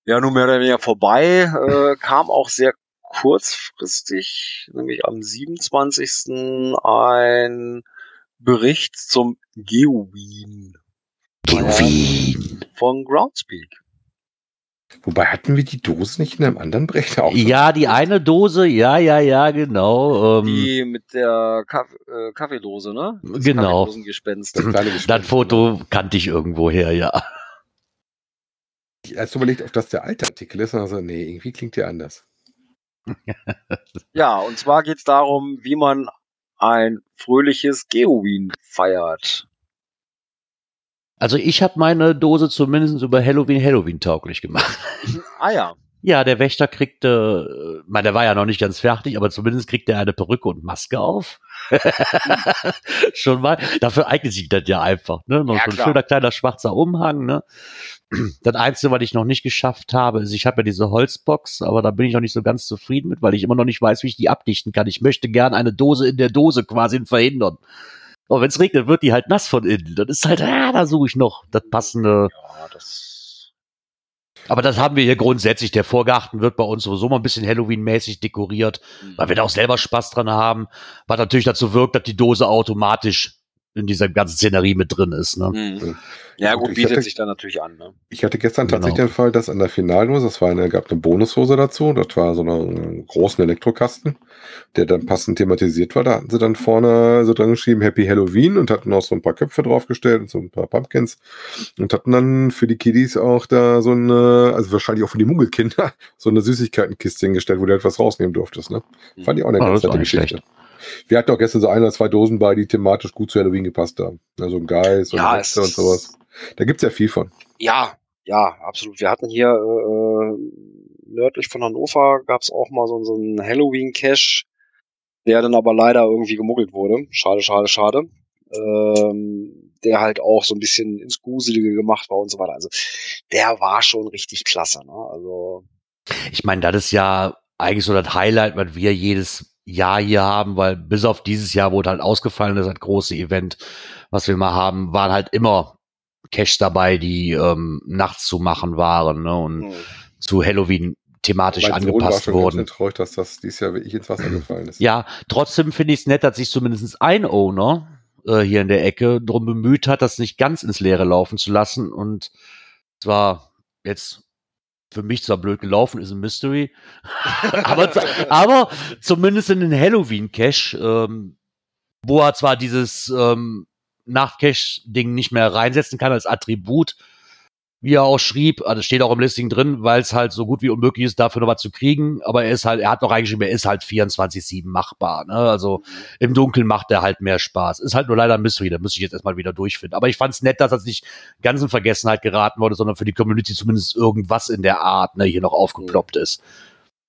ja nun mehr oder weniger vorbei, äh, kam auch sehr kurzfristig, nämlich am 27. ein Bericht zum Geoween Wien. von Groundspeak. Wobei hatten wir die Dose nicht in einem anderen Bericht auch? Ja, die eine Dose, ja, ja, ja, genau. Ähm, Die mit der Kaff äh, Kaffeedose, ne? Das Genau. Kaffeedosengespenst. Das Gespenst, das Foto kannte ich irgendwoher, ja. genau. Ich erst überlegt, ob das der alte Artikel ist. Also, nee, irgendwie klingt der anders. Ja, und zwar geht's darum, wie man ein fröhliches Geoween feiert. Also ich habe meine Dose zumindest über Halloween Halloween tauglich gemacht. Ah ja. Ja, der Wächter kriegte, äh, der war ja noch nicht ganz fertig, aber zumindest kriegte er eine Perücke und Maske auf. Schon mal. Dafür eignet sich das ja einfach, ne? Noch Ja, so ein klar. schöner kleiner schwarzer Umhang, ne? Das Einzige, was ich noch nicht geschafft habe, ist, ich habe ja diese Holzbox, aber da bin ich noch nicht so ganz zufrieden mit, weil ich immer noch nicht weiß, wie ich die abdichten kann. Ich möchte gern eine Dose in der Dose quasi verhindern. Aber wenn es regnet, wird die halt nass von innen. Das ist halt, ah, da suche ich noch das passende. Ja, das. Aber das haben wir hier grundsätzlich. Der Vorgarten wird bei uns sowieso mal ein bisschen Halloween-mäßig dekoriert, weil wir da auch selber Spaß dran haben. Was natürlich dazu wirkt, dass die Dose automatisch in dieser ganzen Szenerie mit drin ist. Ne? Mhm. Ja, gut, Ich bietet hatte- sich dann natürlich an, ne? Ich hatte gestern tatsächlich Genau. den Fall, dass an der Finaldose, das war eine, gab eine Bonushose dazu, das war so eine großen Elektrokasten, der dann passend thematisiert war. Da hatten sie dann vorne so dran geschrieben Happy Halloween und hatten auch so ein paar Köpfe draufgestellt und so ein paar Pumpkins und hatten dann für die Kiddies auch da so eine, also wahrscheinlich auch für die Muggelkinder, so eine Süßigkeitenkiste hingestellt, wo du etwas rausnehmen durftest. Ne? Fand ich auch eine Ah, ganz nette Geschichte. Wir hatten auch gestern so ein oder zwei Dosen bei, die thematisch gut zu Halloween gepasst haben. Also ein Geist und Ja, es Hexe und sowas. Da gibt's ja viel von. Ja, ja, absolut. Wir hatten hier äh, nördlich von Hannover gab's auch mal so, so einen Halloween-Cache, der dann aber leider irgendwie gemuggelt wurde. Schade, schade, schade. Ähm, der halt auch so ein bisschen ins Gruselige gemacht war und so weiter. Also der war schon richtig klasse. Ne? Also Ich meine, das ist ja eigentlich so das Highlight, was wir jedes Jahr hier haben, weil bis auf dieses Jahr, wo es halt ausgefallen ist, das große Event, was wir mal haben, waren halt immer Cash dabei, die ähm, nachts zu machen waren ne, und hm. zu Halloween thematisch Mein Sohn war angepasst schon wurden. schön traurig, dass das dieses Jahr wirklich ins Wasser gefallen ist. Ja, trotzdem finde ich es nett, dass sich zumindest ein Owner äh, hier in der Ecke darum bemüht hat, das nicht ganz ins Leere laufen zu lassen. Und zwar jetzt für mich zwar blöd gelaufen, ist ein Mystery, aber, aber zumindest in den Halloween-Cache, ähm, wo er zwar dieses ähm, Nacht-Cache-Ding nicht mehr reinsetzen kann als Attribut, wie er auch schrieb, also steht auch im Listing drin, weil es halt so gut wie unmöglich ist, dafür noch was zu kriegen, aber er ist halt, er hat noch reingeschrieben, er ist halt 24-7 machbar, ne? Also im Dunkeln macht er halt mehr Spaß. Ist halt nur leider ein Mystery, da müsste ich jetzt erstmal wieder durchfinden. Aber ich fand es nett, dass das nicht ganz in Vergessenheit geraten wurde, sondern für die Community zumindest irgendwas in der Art, ne, hier noch aufgeploppt ist.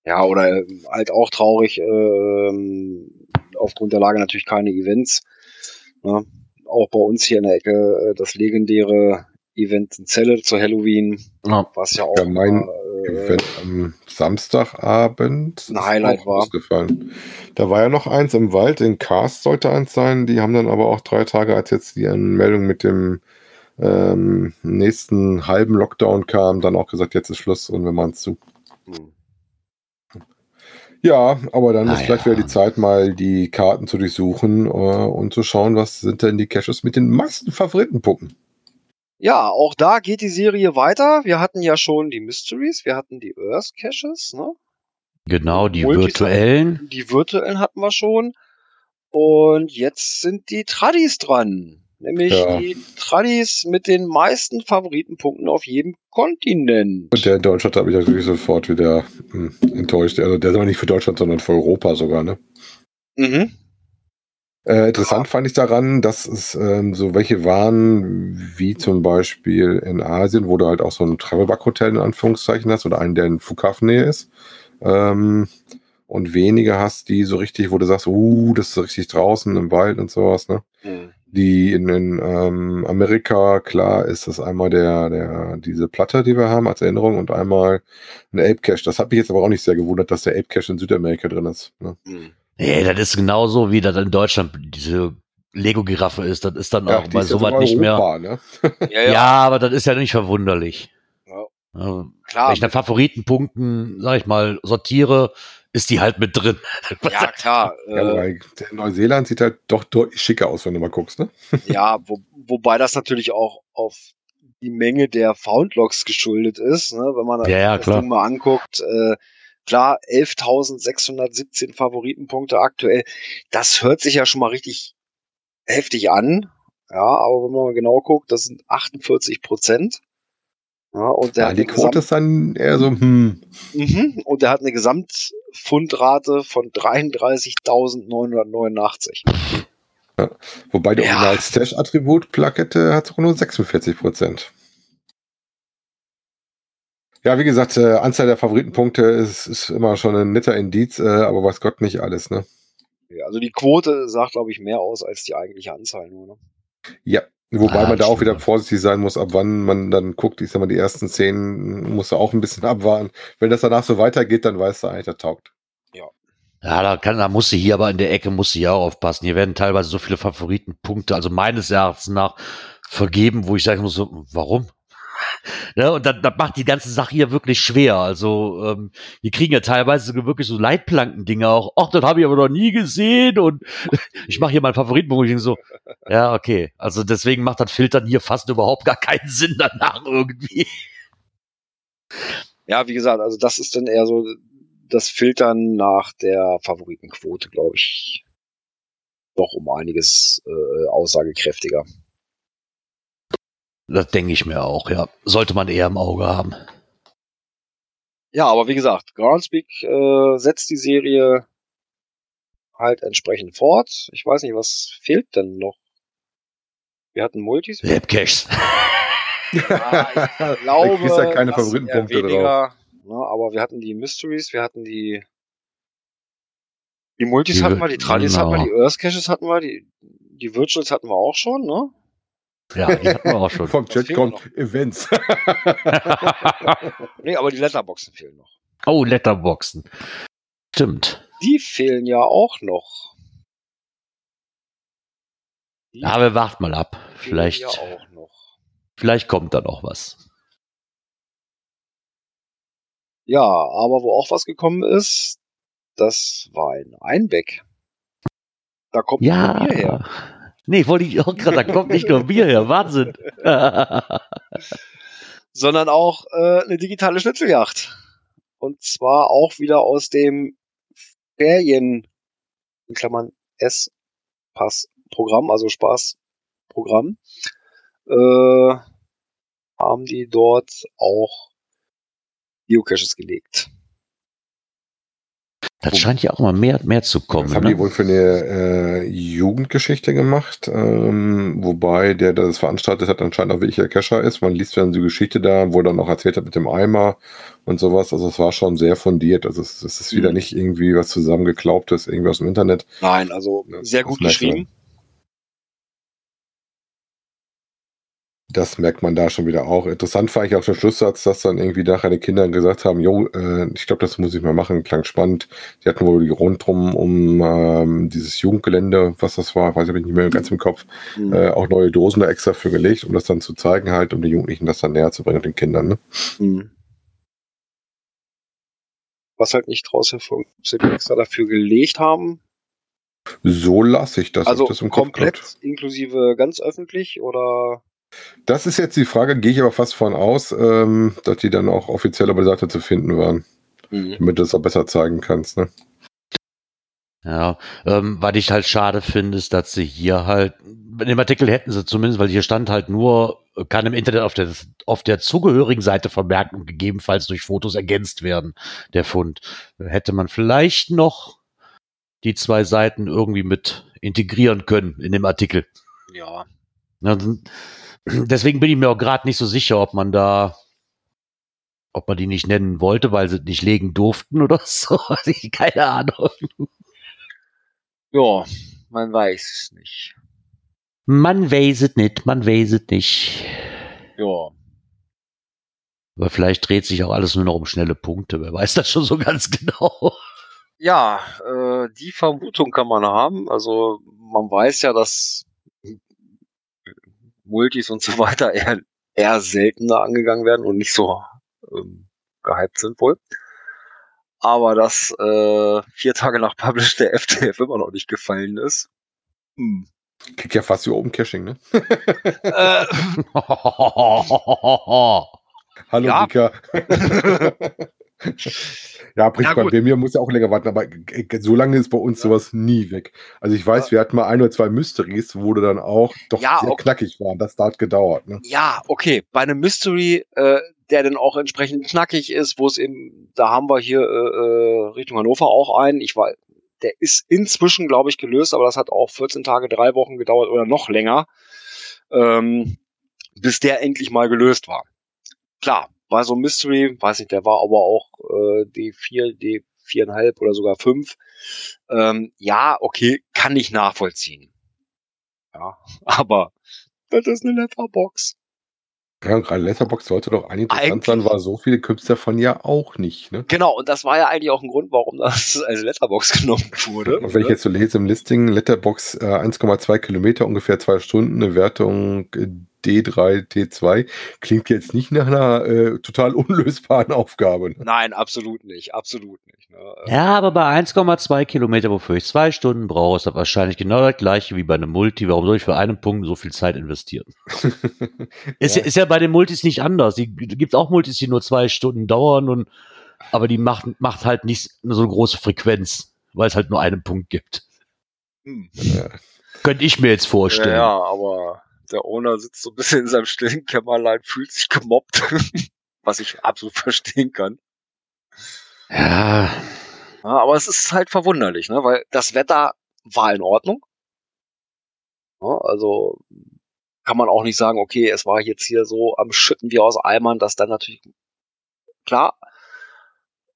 Ja, oder halt auch traurig, ähm, aufgrund der Lage natürlich keine Events. Ne? Auch bei uns hier in der Ecke äh, das legendäre Event in Celle zu Halloween, Ja. was ja auch Ja, mein äh, Event am Samstagabend Ein Highlight war. ausgefallen. Da war ja noch eins im Wald, in Cast sollte eins sein. Die haben dann aber auch drei Tage, als jetzt die Anmeldung mit dem ähm, nächsten halben Lockdown kam, dann auch gesagt, jetzt ist Schluss und wir machen es zu. hm. Ja, aber dann Ah, ist vielleicht ja. wieder die Zeit, mal die Karten zu durchsuchen äh, und zu schauen, was sind denn die Caches mit den meisten Favoritenpuppen. Ja, auch da geht die Serie weiter. Wir hatten ja schon die Mysteries, wir hatten die Earth Caches, ne? Genau, die Multis- virtuellen. Die virtuellen hatten wir schon. Und jetzt sind die Tradis dran. Nämlich Ja. die Tradis mit den meisten Favoritenpunkten auf jedem Kontinent. Und der in Deutschland habe ich natürlich sofort wieder hm, enttäuscht. Also der ist aber nicht für Deutschland, sondern für Europa sogar, ne? mhm. Äh, interessant fand ich daran, dass es ähm, so welche waren, wie zum Beispiel in Asien, wo du halt auch so ein Travelback-Hotel in Anführungszeichen hast oder einen, der in Flughafennähe ist. Ähm, und wenige hast, die so richtig, wo du sagst, uh, das ist so richtig draußen im Wald und sowas, ne? Mhm. Die in, in ähm, Amerika, klar, ist das einmal der, der, diese Platte, die wir haben als Erinnerung und einmal ein Ape Cache. Das hat mich jetzt aber auch nicht sehr gewundert, dass der Ape Cache in Südamerika drin ist. Ne? Mhm. Nee, das ist genauso, wie das in Deutschland diese Lego-Giraffe ist. Das ist dann auch die bei ja sowas nicht mehr. Europa, Ne? Ja, Ja, ja, aber das ist ja nicht verwunderlich. Ja. Ja, klar. Wenn ich nach Favoritenpunkten, sag ich mal, sortiere, ist die halt mit drin. Ja, klar. Ja, Äh, Neuseeland sieht halt doch deutlich schicker aus, wenn du mal guckst, ne? ja, wo, wobei das natürlich auch auf die Menge der Foundlocks geschuldet ist, ne? wenn man Ja, ja, das klar. Ding mal anguckt. Äh, klar, 11.617 Favoritenpunkte aktuell. Das hört sich ja schon mal richtig heftig an. Ja, aber wenn man mal genau guckt, das sind 48 Prozent. Ja, und der Ja, hat die eine Quote ist dann eher so, hm, Mhm. Und der hat eine Gesamtfundrate von 33.989. wobei der Ja. Original Stash-Attribut-Plakette hat sogar nur 46 Prozent. Ja, wie gesagt, äh, Anzahl der Favoritenpunkte ist, ist immer schon ein netter Indiz, äh, aber weiß Gott nicht alles, ne? Ja, also die Quote sagt, glaube ich, mehr aus als die eigentliche Anzahl nur. Ne? Ja, wobei Ah, man da auch wieder vorsichtig sein muss, ab wann man dann guckt. Ich sag mal, die ersten zehn muss er auch ein bisschen abwarten. Wenn das danach so weitergeht, dann weiß er eigentlich, der taugt. Ja, da kann, da muss sie hier aber in der Ecke muss sie ja auch aufpassen. Hier werden teilweise so viele Favoritenpunkte, also meines Erachtens nach, vergeben, wo ich sagen muss, so, warum? Ja, und das, das macht die ganze Sache hier wirklich schwer. Also, ähm, die kriegen ja teilweise sogar wirklich so Leitplanken-Dinge auch. Ach, das habe ich aber noch nie gesehen. Und ich mache hier meinen Favoritenpunkt und ich so, ja, okay. Also deswegen macht das Filtern hier fast überhaupt gar keinen Sinn danach irgendwie. Ja, wie gesagt, also das ist dann eher so das Filtern nach der Favoritenquote, glaube ich, doch um einiges äh, aussagekräftiger. Das denke ich mir auch, ja. Sollte man eher im Auge haben. Ja, aber wie gesagt, Groundspeak äh, setzt die Serie halt entsprechend fort. Ich weiß nicht, was fehlt denn noch? Wir hatten Multis. Webcaches. Ja, ich Da glaube, ja keine Favoritenpunkte drauf. weniger, Ne, aber wir hatten die Mysteries, wir hatten die die Multis Die hatten wir- die Tradis hatten wir, genau. die Earth Caches hatten wir, die die Virtuals hatten wir auch schon, ne? Ja, die hatten wir auch schon. Vom Chat kommt Events. Nee, aber die Letterboxen fehlen noch. oh, Letterboxen. Stimmt. Die fehlen ja auch noch. Die Aber wart mal ab. Vielleicht, ja auch noch. vielleicht kommt da noch was. Ja, aber wo auch was gekommen ist, das war ein Einbeck. Da kommt Ja. nur Bier her. Nee, wollte ich auch gerade, da kommt nicht nur Bier her. Wahnsinn. sondern auch äh, eine digitale Schnitzeljagd. Und zwar auch wieder aus dem Ferien, in Klammern S-Pass-Programm, also Spaßprogramm, äh, haben die dort auch Geocaches gelegt. Das scheint ja auch mal mehr, mehr zu kommen. Das haben ne? die wohl für eine äh, Jugendgeschichte gemacht, ähm, wobei der, der das veranstaltet hat, anscheinend auch wirklich der Cacher ist. Man liest dann die Geschichte da, wo er dann auch erzählt hat mit dem Eimer und sowas. Also es war schon sehr fundiert. Also es, es ist wieder Mhm. nicht irgendwie was zusammengeklaubtes, irgendwie aus dem Internet. Nein, also sehr gut merkt man. Das merkt man da schon wieder auch. Interessant fand ich auch den Schlusssatz, dass dann irgendwie nachher die Kinder gesagt haben, jo, äh, ich glaube, das muss ich mal machen, klang spannend. Die hatten wohl die rundrum um ähm, dieses Jugendgelände, was das war, weiß ich nicht mehr ganz im Kopf, Mhm. äh, auch neue Dosen da extra für gelegt, um das dann zu zeigen halt, um die Jugendlichen das dann näher zu bringen, den Kindern. Ne? Mhm. Was halt nicht draus hervorgeht, sie extra dafür gelegt haben. So lasse ich das. also das im Kopf komplett inklusive ganz öffentlich oder Das ist jetzt die Frage, gehe ich aber fast von aus, ähm, dass die dann auch offiziell auf der Seite zu finden waren, damit du es auch besser zeigen kannst. Ne? Ja, ähm, was ich halt schade finde, ist, dass sie hier halt, in dem Artikel hätten sie zumindest, weil hier stand halt nur, kann im Internet auf der, auf der zugehörigen Seite vermerkt und gegebenenfalls durch Fotos ergänzt werden, der Fund. Hätte man vielleicht noch die zwei Seiten irgendwie mit integrieren können in dem Artikel. ja. Ja, dann- Deswegen bin ich mir auch gerade nicht so sicher, ob man da, ob man die nicht nennen wollte, weil sie nicht legen durften oder so. Keine Ahnung. Ja, man weiß es nicht. Man weiß es nicht, man weiß es nicht. Ja. Aber vielleicht dreht sich auch alles nur noch um schnelle Punkte. Wer weiß das schon so ganz genau. Ja, äh, die Vermutung kann man haben. Also man weiß ja, dass Multis und so weiter eher, eher seltener angegangen werden und nicht so ähm, gehypt sind wohl. Aber dass äh, vier Tage nach Publish der FTF immer noch nicht gefallen ist. Hm. Kriegt ja fast wie Open Caching, ne? Äh, Hallo, Ja. Mika. ja, bricht Ja, bei mir muss ja auch länger warten, aber so lange ist bei uns sowas nie weg. Also ich weiß, wir hatten mal ein oder zwei Mysteries, wo du dann auch doch Ja, sehr okay. knackig waren. Das hat gedauert, ne? Ja, okay. Bei einem Mystery, äh, der dann auch entsprechend knackig ist, wo es eben, da haben wir hier äh, äh, Richtung Hannover auch einen. Ich war, der ist inzwischen, glaube ich, gelöst, aber das hat auch 14 Tage, drei Wochen gedauert oder noch länger, ähm, bis der endlich mal gelöst war. Klar, war so ein Mystery, weiß nicht, der war aber auch äh, D4, D4,5 oder sogar 5. Ähm, ja, okay, kann ich nachvollziehen. Ja, aber das ist eine Letterbox. Ja, und gerade Letterbox sollte doch eigentlich interessant sein, war so viele gibt's davon ja auch nicht. Ne? Genau, und das war ja eigentlich auch ein Grund, warum das als Letterbox genommen wurde. Und wenn ich jetzt so lese im Listing, Letterbox äh, 1,2 Kilometer, ungefähr zwei Stunden, eine Wertung äh, D3, T2, klingt jetzt nicht nach einer äh, total unlösbaren Aufgabe. Ne? Nein, absolut nicht, absolut nicht. Ne? Ja, aber bei 1,2 Kilometer, wofür ich zwei Stunden brauche, ist das wahrscheinlich genau das gleiche wie bei einem Multi. Warum soll ich für einen Punkt so viel Zeit investieren? Ist, ja. Ja. ist ja bei den Multis nicht anders. Die gibt auch Multis, die nur zwei Stunden dauern und aber die macht, macht halt nicht so eine große Frequenz, weil es halt nur einen Punkt gibt. Hm. Ja. Könnte ich mir jetzt Ja, vorstellen. ja, aber der Owner sitzt so ein bisschen in seinem stillen Kämmerlein, fühlt sich gemobbt, was ich absolut verstehen kann. Ja, Ja, aber es ist halt verwunderlich, ne? weil das Wetter war in Ordnung. Ja, also kann man auch nicht sagen, okay, es war jetzt hier so am Schütten wie aus Eimern, dass dann natürlich klar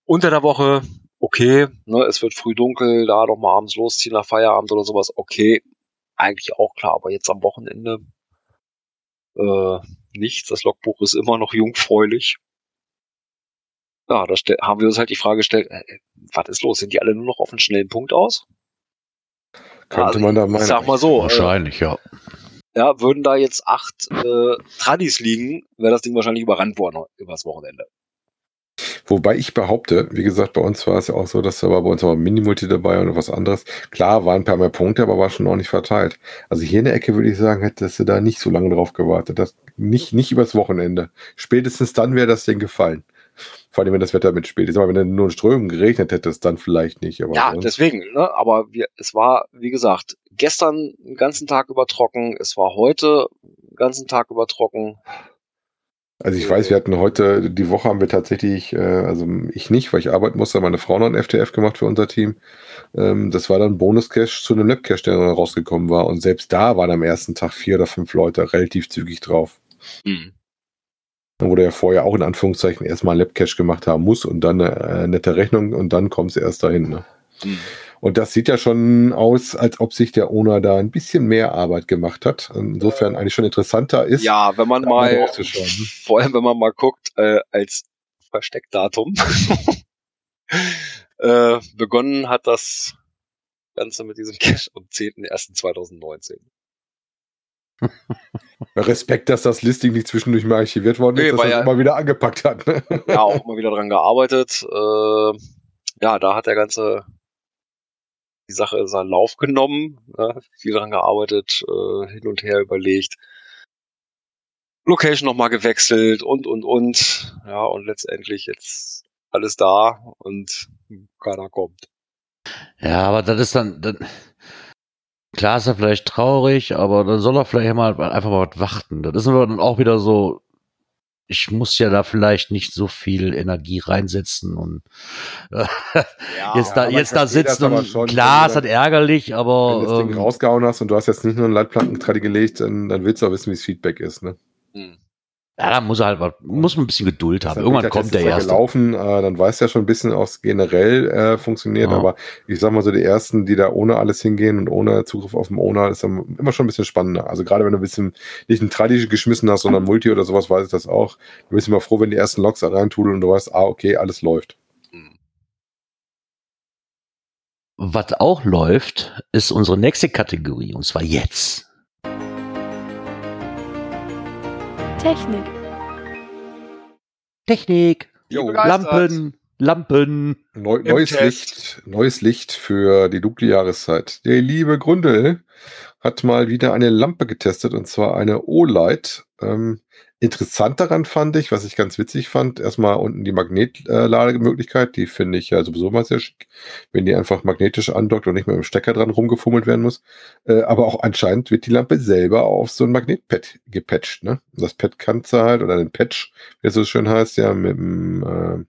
unter der Woche okay, ne, es wird früh dunkel, da noch mal abends losziehen nach Feierabend oder sowas, okay, eigentlich auch klar, aber jetzt am Wochenende äh, nichts. Das Logbuch ist immer noch jungfräulich. Ja, da haben wir uns halt die Frage gestellt, äh, was ist los? Sind die alle nur noch auf einen schnellen Punkt aus? Könnte Also, man da Ich meinen. sag mal so, äh, wahrscheinlich, ja. ja, würden da jetzt acht äh, Tradis liegen, wäre das Ding wahrscheinlich überrannt worden übers Wochenende. Wobei ich behaupte, wie gesagt, bei uns war es ja auch so, dass da war bei uns aber Minimulti dabei und was anderes. Klar, waren ein paar mehr Punkte, aber war schon ordentlich verteilt. Also hier in der Ecke würde ich sagen, hättest du da nicht so lange drauf gewartet. Das, nicht, nicht übers Wochenende. Spätestens dann wäre das Ding gefallen. Vor allem, wenn das Wetter mitspielt. Ich sag mal, wenn nur in Strömen geregnet hätte, es dann vielleicht nicht. Aber Ja, sonst- deswegen, ne? aber wir, es war, wie gesagt, gestern den ganzen Tag über trocken, es war heute den ganzen Tag über trocken. Also ich weiß, wir hatten heute, die Woche haben wir tatsächlich, äh, also ich nicht, weil ich arbeiten musste, meine Frau noch ein FTF gemacht für unser Team. Ähm, das war dann Bonus-Cash zu einem Lab-Cash, der dann rausgekommen war. Und selbst da waren am ersten Tag vier oder fünf Leute relativ zügig drauf. Hm. Dann wurde ja vorher auch in Anführungszeichen erstmal ein Lab-Cash gemacht haben muss und dann eine äh, nette Rechnung und dann kommst du erst dahin. Ne? Hm. Und das sieht ja schon aus, als ob sich der Owner da ein bisschen mehr Arbeit gemacht hat. Insofern eigentlich schon interessanter ist. Ja, wenn man mal ne? vor allem wenn man mal guckt, äh, als Versteckdatum, äh, begonnen hat das Ganze mit diesem Cash am 10.01.2019. Respekt, dass das Listing nicht zwischendurch mal archiviert worden ist, Nee, dass das ja- immer wieder angepackt hat. Ne? ja auch mal wieder dran gearbeitet. Äh, ja, da hat der ganze die Sache seinen Lauf genommen, ne? viel dran gearbeitet, äh, hin und her überlegt, Location nochmal gewechselt und und und. Ja, und letztendlich jetzt alles da und keiner kommt. Ja, aber das ist dann, dann klar ist er vielleicht traurig, aber dann soll er vielleicht mal einfach mal was warten. Das ist aber dann auch wieder so, ich muss ja da vielleicht nicht so viel Energie reinsetzen und äh, Ja, jetzt da, jetzt da sitzen und schon, klar, du halt ärgerlich, aber Wenn du das Ding ähm, rausgehauen hast und du hast jetzt nicht nur einen Leitplankentradi gelegt, dann, dann willst du auch wissen, wie das Feedback ist. Ne? hm. Ja, da muss er halt, muss man ein bisschen Geduld haben. Das Irgendwann kommt der erste. gelaufen, äh, dann weiß ja schon ein bisschen, ob es generell äh, funktioniert, Ja. aber ich sag mal so, die ersten, die da ohne alles hingehen und ohne Zugriff auf den Owner, ist dann immer schon ein bisschen spannender. Also gerade wenn du ein bisschen nicht ein Tradisch geschmissen hast, sondern Multi oder sowas, weiß ich das auch. Du bist immer froh, wenn die ersten Logs da reintudeln und du weißt, ah, okay, alles läuft. Was auch läuft, ist unsere nächste Kategorie und zwar jetzt. Technik. Technik, Jo. Lampen, Lampen. Neu, neues Test. Licht, neues Licht für die dunkle Jahreszeit. Der liebe Grundel hat mal wieder eine Lampe getestet und zwar eine O-Light. Ähm, interessant daran fand ich, was ich ganz witzig fand, erstmal unten die Magnetlademöglichkeit, die finde ich ja sowieso mal sehr schick, wenn die einfach magnetisch andockt und nicht mehr dem Stecker dran rumgefummelt werden muss. Äh, aber auch anscheinend wird die Lampe selber auf so ein Magnetpad gepatcht. Ne? Das Pad kannst du halt, oder den Patch, wie es so schön heißt, ja, mit dem äh,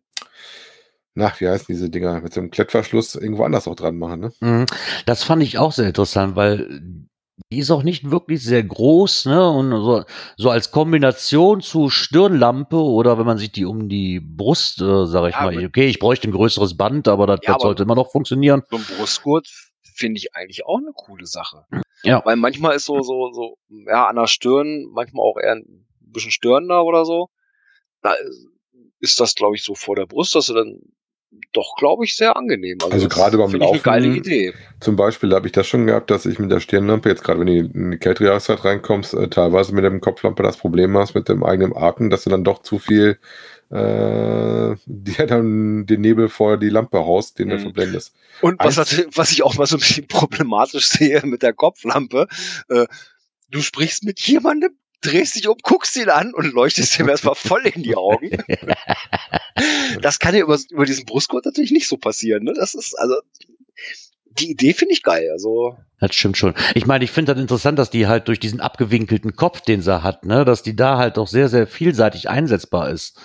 na, wie heißen diese Dinger, mit so einem Klettverschluss irgendwo anders auch dran machen, ne? Mhm. Das fand ich auch sehr interessant, weil die ist auch nicht wirklich sehr groß, ne? Und so, so als Kombination zu Stirnlampe oder wenn man sich die um die Brust, äh, sage ich Ja, mal, okay, ich bräuchte ein größeres Band, aber das, Ja, das sollte immer noch funktionieren. So ein Brustgurt finde ich eigentlich auch eine coole Sache. Ja. Weil manchmal ist so, so, so, ja, an der Stirn, manchmal auch eher ein bisschen störender oder so. Da ist das, glaube ich, so vor der Brust, dass du dann doch, glaube ich, sehr angenehm. Also das gerade beim finde ich eine geile Laufen- Idee. Zum Beispiel habe ich das schon gehabt, dass ich mit der Stirnlampe, jetzt gerade wenn du in die kältere Jahreszeit reinkommst, äh, teilweise mit dem Kopflampe das Problem hast mit dem eigenen Atem, dass du dann doch zu viel äh, dir dann den Nebel vor die Lampe haust, den du Mhm. verblendest. Und was, natürlich- was ich auch mal so ein bisschen problematisch sehe mit der Kopflampe, äh, du sprichst mit jemandem, drehst dich um, guckst ihn an und leuchtest ihm erstmal voll in die Augen. das kann ja über, über diesen Brustgurt natürlich nicht so passieren. Ne? Das ist, also, die Idee finde ich geil. Also, Das stimmt schon. Ich meine, ich finde das interessant, dass die halt durch diesen abgewinkelten Kopf, den sie hat, ne, dass die da halt auch sehr, sehr vielseitig einsetzbar ist.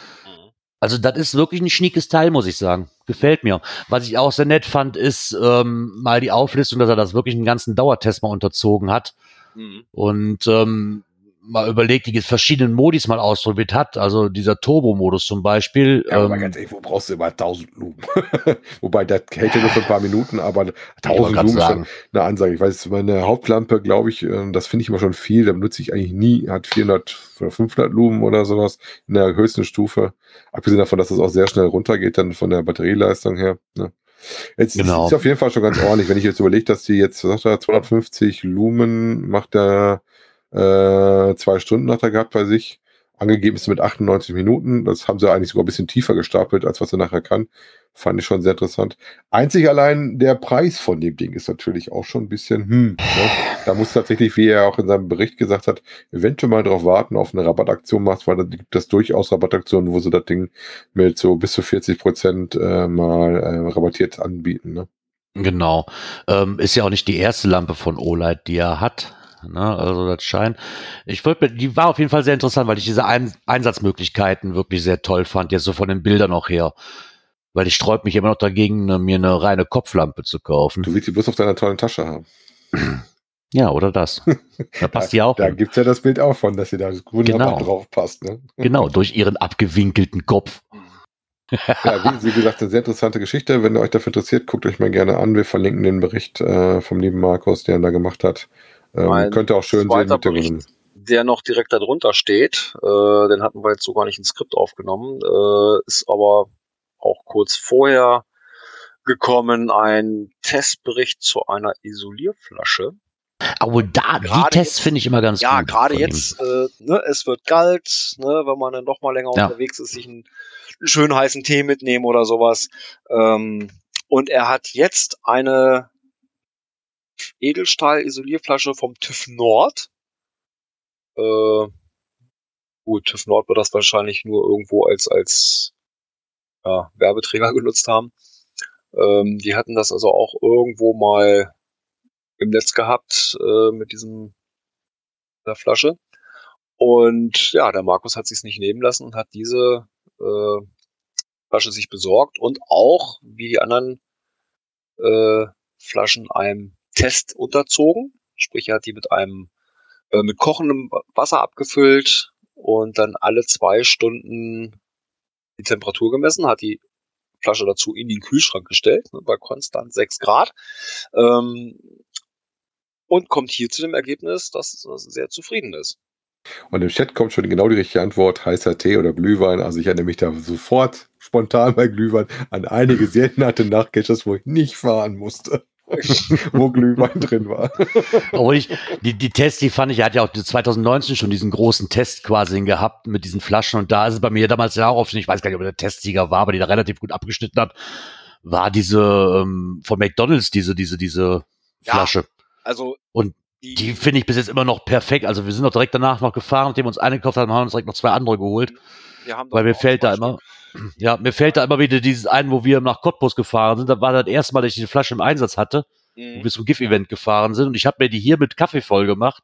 Also das ist wirklich ein schniekes Teil, muss ich sagen. Gefällt mir. Was ich auch sehr nett fand, ist ähm, mal die Auflistung, dass er das wirklich einen ganzen Dauertest mal unterzogen hat mhm. und ähm, mal überlegt, die verschiedenen Modis mal ausprobiert hat. Also dieser Turbo-Modus zum Beispiel. Ja, aber ähm, ganz ehrlich, wo brauchst du immer 1000 Lumen? Wobei, das hält ja nur für ein paar Minuten, aber ich wollte 1000 grad Lumen ist schon eine Ansage. Ich weiß, meine Hauptlampe, glaube ich, äh, das finde ich immer schon viel. Da benutze ich eigentlich nie, hat 400 oder 500 Lumen oder sowas in der höchsten Stufe. Abgesehen davon, dass es auch sehr schnell runtergeht, dann von der Batterieleistung her. Ne? Jetzt Genau. ist auf jeden Fall schon ganz ordentlich. Wenn ich jetzt überlege, dass die jetzt, was sagt er, 250 Lumen macht er äh, zwei Stunden hat er gehabt bei sich. Angegeben ist mit 98 Minuten. Das haben sie eigentlich sogar ein bisschen tiefer gestapelt, als was er nachher kann. Fand ich schon sehr interessant. Einzig allein der Preis von dem Ding ist natürlich auch schon ein bisschen, hm, ne? da muss tatsächlich, wie er auch in seinem Bericht gesagt hat, eventuell mal drauf warten, auf eine Rabattaktion machst, weil da gibt es durchaus Rabattaktionen, wo sie das Ding mit so bis zu 40 Prozent äh, mal äh, rabattiert anbieten. Ne? Genau. Ähm, ist ja auch nicht die erste Lampe von Olight, die er hat. Ne? Also das scheint. Ich wollte, die war auf jeden Fall sehr interessant, weil ich diese Ein Einsatzmöglichkeiten wirklich sehr toll fand, jetzt so von den Bildern auch her. Weil ich sträub mich immer noch dagegen, ne, mir eine reine Kopflampe zu kaufen. Du willst die bloß auf deiner tollen Tasche haben. Ja, oder das. Da passt die auch. Da hin. gibt's ja das Bild auch von, dass sie da wunderbar Genau. drauf passt. Ne? Genau, durch ihren abgewinkelten Kopf. Ja, wie, wie gesagt, eine sehr interessante Geschichte. Wenn ihr euch dafür interessiert, guckt euch mal gerne an. Wir verlinken den Bericht äh, vom lieben Markus, der ihn da gemacht hat. Ähm, Mein könnt ihr auch schön sehen zweiter mit dem. Der noch direkt darunter steht, äh, den hatten wir jetzt so gar nicht ins Skript aufgenommen, äh, ist aber auch kurz vorher gekommen ein Testbericht zu einer Isolierflasche. Aber da, die Gerade Tests jetzt- finde ich immer ganz Ja, gut. gerade von ihm. jetzt, äh, ne, es wird kalt, ne, wenn man dann doch mal länger Ja. unterwegs ist, sich einen, einen schönen heißen Tee mitnehmen oder sowas. Ähm, und er hat jetzt eine Edelstahl-Isolierflasche vom TÜV Nord. Äh, gut, TÜV Nord wird das wahrscheinlich nur irgendwo als, als ja, Werbeträger genutzt haben. Ähm, die hatten das also auch irgendwo mal im Netz gehabt äh, mit diesem der Flasche. Und ja, der Markus hat sich's nicht nehmen lassen und hat diese äh, Flasche sich besorgt und auch, wie die anderen äh, Flaschen, einem Test unterzogen. Sprich, er hat die mit einem äh, mit kochendem Wasser abgefüllt und dann alle zwei Stunden die Temperatur gemessen, hat die Flasche dazu in den Kühlschrank gestellt, ne, bei konstant 6 Grad. Ähm, und kommt hier zu dem Ergebnis, dass er sehr zufrieden ist. Und im Chat kommt schon genau die richtige Antwort, heißer Tee oder Glühwein. Also ich erinnere mich da sofort spontan bei Glühwein an einige sehr nette Nachtcaches, wo ich nicht fahren musste, wo Glühwein drin war. Obwohl ich, die, die Tests, die fand ich, er hat ja auch 2019 schon diesen großen Test quasi gehabt mit diesen Flaschen und da ist es bei mir damals ja auch oft, ich weiß gar nicht, ob er der Testsieger war, aber die da relativ gut abgeschnitten hat, war diese ähm, von McDonalds, diese, diese, diese Ja. Flasche. Also Und Die finde ich bis jetzt immer noch perfekt. Also wir sind auch direkt danach noch gefahren, nachdem wir uns eine gekauft haben, haben uns direkt noch zwei andere geholt. Weil mir fällt da immer, ja, mir fällt da immer wieder dieses ein, wo wir nach Cottbus gefahren sind. Da war das erste Mal, dass ich die Flasche im Einsatz hatte, Stück. wo Mhm. wir zum GIF-Event gefahren sind. Und ich habe mir die hier mit Kaffee voll gemacht.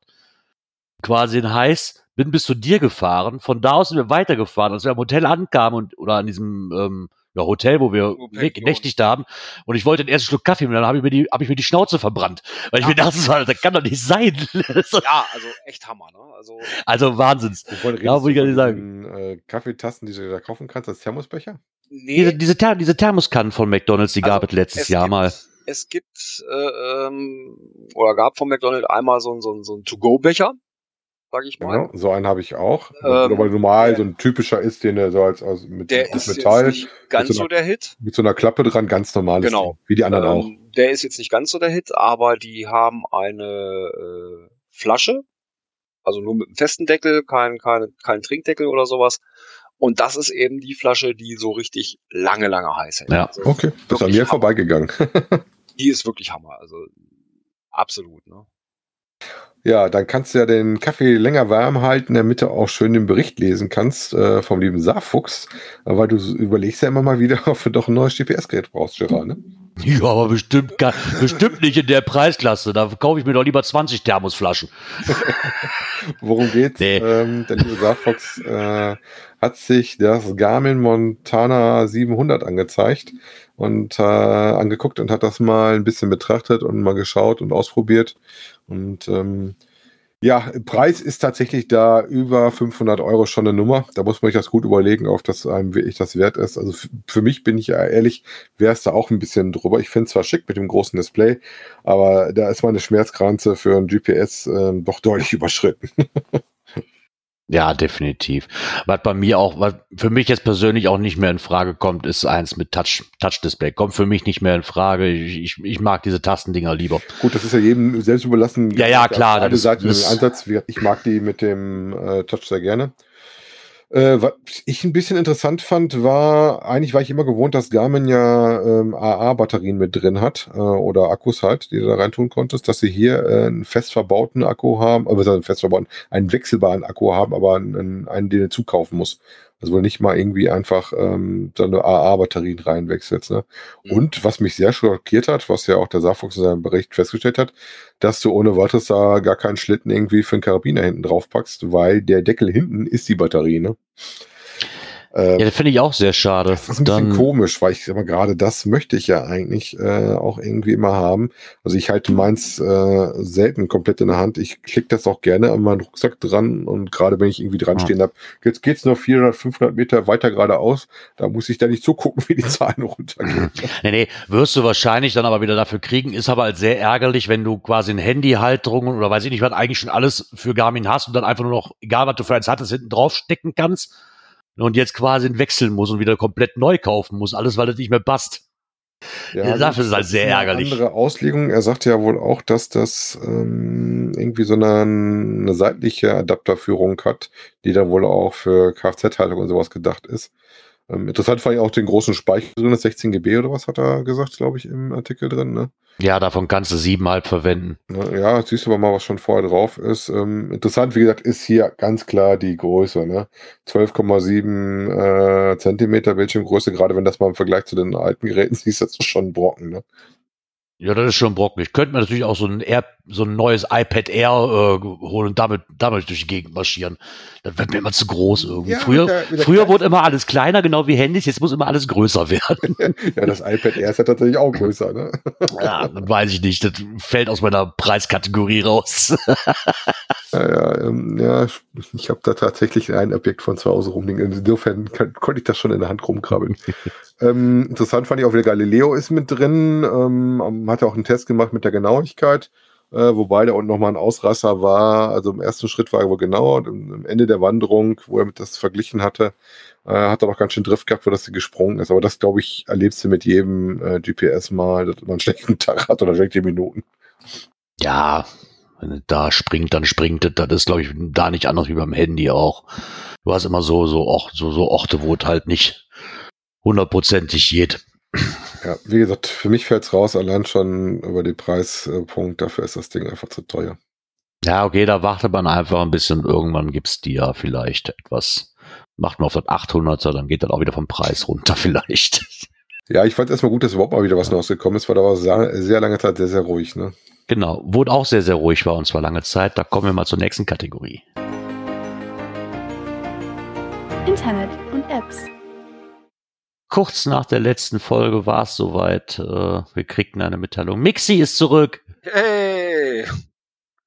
Quasi in heiß, bin bis zu dir gefahren. Von da aus sind wir weitergefahren. Als wir am Hotel ankamen und oder an diesem ähm, ja, Hotel, wo wir nächtigt haben. Und ich wollte den ersten Schluck Kaffee und dann habe ich, mir die- hab ich mir die Schnauze verbrannt. Weil ich mir dachte, das kann doch nicht sein. Ja, also echt Hammer, ne? Also also Wahnsinns. Wovon redest Ja, wollte ich du gar nicht sagen. Äh, Kaffeetassen, die du da kaufen kannst, als Thermosbecher? nee, Diese, diese, Ther diese Thermoskannen von McDonalds, die Also, gab es letztes es Jahr gibt, mal. Es gibt äh, ähm, oder gab von McDonald's einmal so, ein- so, ein- so einen To-Go-Becher, sag ich mal. Genau, so einen habe ich auch. Ähm, aber normal der- so ein typischer ist, den er so als, als mit, Der mit ist Metall, jetzt nicht ganz mit so so einer- der Hit. mit so einer Klappe dran, ganz normales Genau. Ding, wie die anderen auch. Ähm, der ist jetzt nicht ganz so der Hit, aber die haben eine äh, Flasche, also nur mit einem festen Deckel, kein, kein, kein Trinkdeckel oder sowas. Und das ist eben die Flasche, die so richtig lange, lange heiß hält. Ja. Also, Okay, das ist an mir Hammer. vorbeigegangen. Die ist wirklich Hammer. Also absolut, ne? Ja, dann kannst du ja den Kaffee länger warm halten, damit du auch schön den Bericht lesen kannst äh, vom lieben Saarfuchs, weil du überlegst ja immer mal wieder, ob du doch ein neues GPS-Gerät brauchst, Gerard, ne? Ja, aber bestimmt, gar- bestimmt nicht in der Preisklasse. Da kaufe ich mir doch lieber 20 Thermosflaschen. Worum geht's? Nee. Ähm, der liebe Saarfox äh, hat sich das Garmin Montana 700 angezeigt und äh, angeguckt und hat das mal ein bisschen betrachtet und mal geschaut und ausprobiert. Und ähm, ja, Preis ist tatsächlich da über 500 Euro schon eine Nummer. Da muss man sich das gut überlegen, ob das einem wirklich das wert ist. Also für mich bin ich ja ehrlich, wäre es da auch ein bisschen drüber. Ich finde es zwar schick mit dem großen Display, aber da ist meine Schmerzgrenze für ein GPS ähm, doch deutlich überschritten. Ja, definitiv. Was bei mir auch, was für mich jetzt persönlich auch nicht mehr in Frage kommt, ist eins mit Touch, Touch-Display. Kommt für mich nicht mehr in Frage. Ich, ich, ich mag diese Tastendinger lieber. Gut, das ist ja jedem selbst überlassen. Ja, ja, klar, Eine Seite den Ansatz. Ich mag die mit dem äh, Touch sehr gerne. Äh, was ich ein bisschen interessant fand, war, eigentlich war ich immer gewohnt, dass Garmin ja ähm, AA-Batterien mit drin hat äh, oder Akkus halt, die du da reintun konntest, dass sie hier äh, einen fest verbauten Akku haben, also einen fest verbauten, einen wechselbaren Akku haben, aber einen, einen den du zukaufen musst. Also wohl nicht mal irgendwie einfach ähm, so eine AA-Batterien reinwechselst. Ne? Mhm. Und was mich sehr schockiert hat, was ja auch der Saarfuchs in seinem Bericht festgestellt hat, dass du ohne weiteres da gar keinen Schlitten irgendwie für einen Karabiner hinten drauf packst, weil der Deckel hinten ist die Batterie, ne? Äh, Ja, das finde ich auch sehr schade. das ist ein bisschen Dann, komisch, weil ich mal, gerade das möchte ich ja eigentlich äh, auch irgendwie immer haben. Also ich halte meins äh, selten komplett in der Hand. Ich klicke das auch gerne an meinen Rucksack dran und gerade wenn ich irgendwie dran stehen habe, jetzt geht's nur 400, 500 Meter weiter geradeaus, da muss ich da nicht zugucken, wie die Zahlen runtergehen. nee, nee, wirst du wahrscheinlich dann aber wieder dafür kriegen. Ist aber halt sehr ärgerlich, wenn du quasi ein Handyhalterung oder weiß ich nicht, was eigentlich schon alles für Garmin hast und dann einfach nur noch, egal was du für eins hattest, hinten drauf stecken kannst und jetzt quasi wechseln muss und wieder komplett neu kaufen muss. Alles, weil das nicht mehr passt. Ja, dafür ist halt das sehr eine ärgerlich. Andere Auslegung. Er sagte ja wohl auch, dass das ähm, irgendwie so eine, eine seitliche Adapterführung hat, die dann wohl auch für Kfz-Haltung und sowas gedacht ist. Ähm, interessant fand ich auch den großen Speicher drin, das 16 GB oder was hat er gesagt, glaube ich, im Artikel drin. Ne? Ja, davon kannst du siebenhalb verwenden. Ja, siehst du aber mal, was schon vorher drauf ist. Ähm, interessant, wie gesagt, ist hier ganz klar die Größe. Ne? 12,7 äh, Zentimeter Bildschirmgröße, gerade wenn das mal im Vergleich zu den alten Geräten siehst, das ist schon ein Brocken. Ne? Ja, das ist schon brocken. Ich könnte mir natürlich auch so ein, Air, so ein neues iPad Air äh, holen und damit, damit durch die Gegend marschieren. Das wird mir immer zu groß irgendwie. Ja, früher mit der- mit der früher wurde immer alles kleiner, genau wie Handys. Jetzt muss immer alles größer werden. Ja, das iPad Air ist ja tatsächlich auch größer. Ne? ja, das weiß ich nicht. Das fällt aus meiner Preiskategorie raus. Ja, ja, ähm, ja ich habe da tatsächlich ein Objekt von zu Hause rumliegen. Insofern kann, konnte ich das schon in der Hand rumkrabbeln. ähm, interessant fand ich auch wieder Galileo ist mit drin. Ähm, hat auch einen Test gemacht mit der Genauigkeit. Äh, wobei da unten nochmal ein Ausreißer war. Also im ersten Schritt war er wohl genauer und am Ende der Wanderung, wo er mit das verglichen hatte, äh, hat er noch ganz schön Drift gehabt, wo das gesprungen ist. Aber das, glaube ich, erlebst du mit jedem äh, GPS mal, dass man einen schlechten Tag hat oder schlechte Minuten. ja, wenn es da springt, dann springt es. Das ist, glaube ich, da nicht anders wie beim Handy auch. Du hast immer so, so, so, so Orte, wo es halt nicht hundertprozentig geht. Ja, wie gesagt, für mich fällt's raus, allein schon über den Preispunkt. Dafür ist das Ding einfach zu teuer. Ja, okay, da wartet man einfach ein bisschen. Irgendwann gibt's die ja vielleicht etwas. Macht man auf das 800er, dann geht das auch wieder vom Preis runter vielleicht. Ja, ich fand erstmal gut, dass überhaupt mal wieder was Neues gekommen ist, weil da war sehr, sehr lange Zeit sehr, sehr ruhig. Ne? Genau, wo es auch sehr, sehr ruhig war und zwar lange Zeit. Da kommen wir mal zur nächsten Kategorie. Internet und Apps. kurz nach der letzten Folge war es soweit. Äh, wir kriegten eine Mitteilung. Mixi ist zurück. Hey!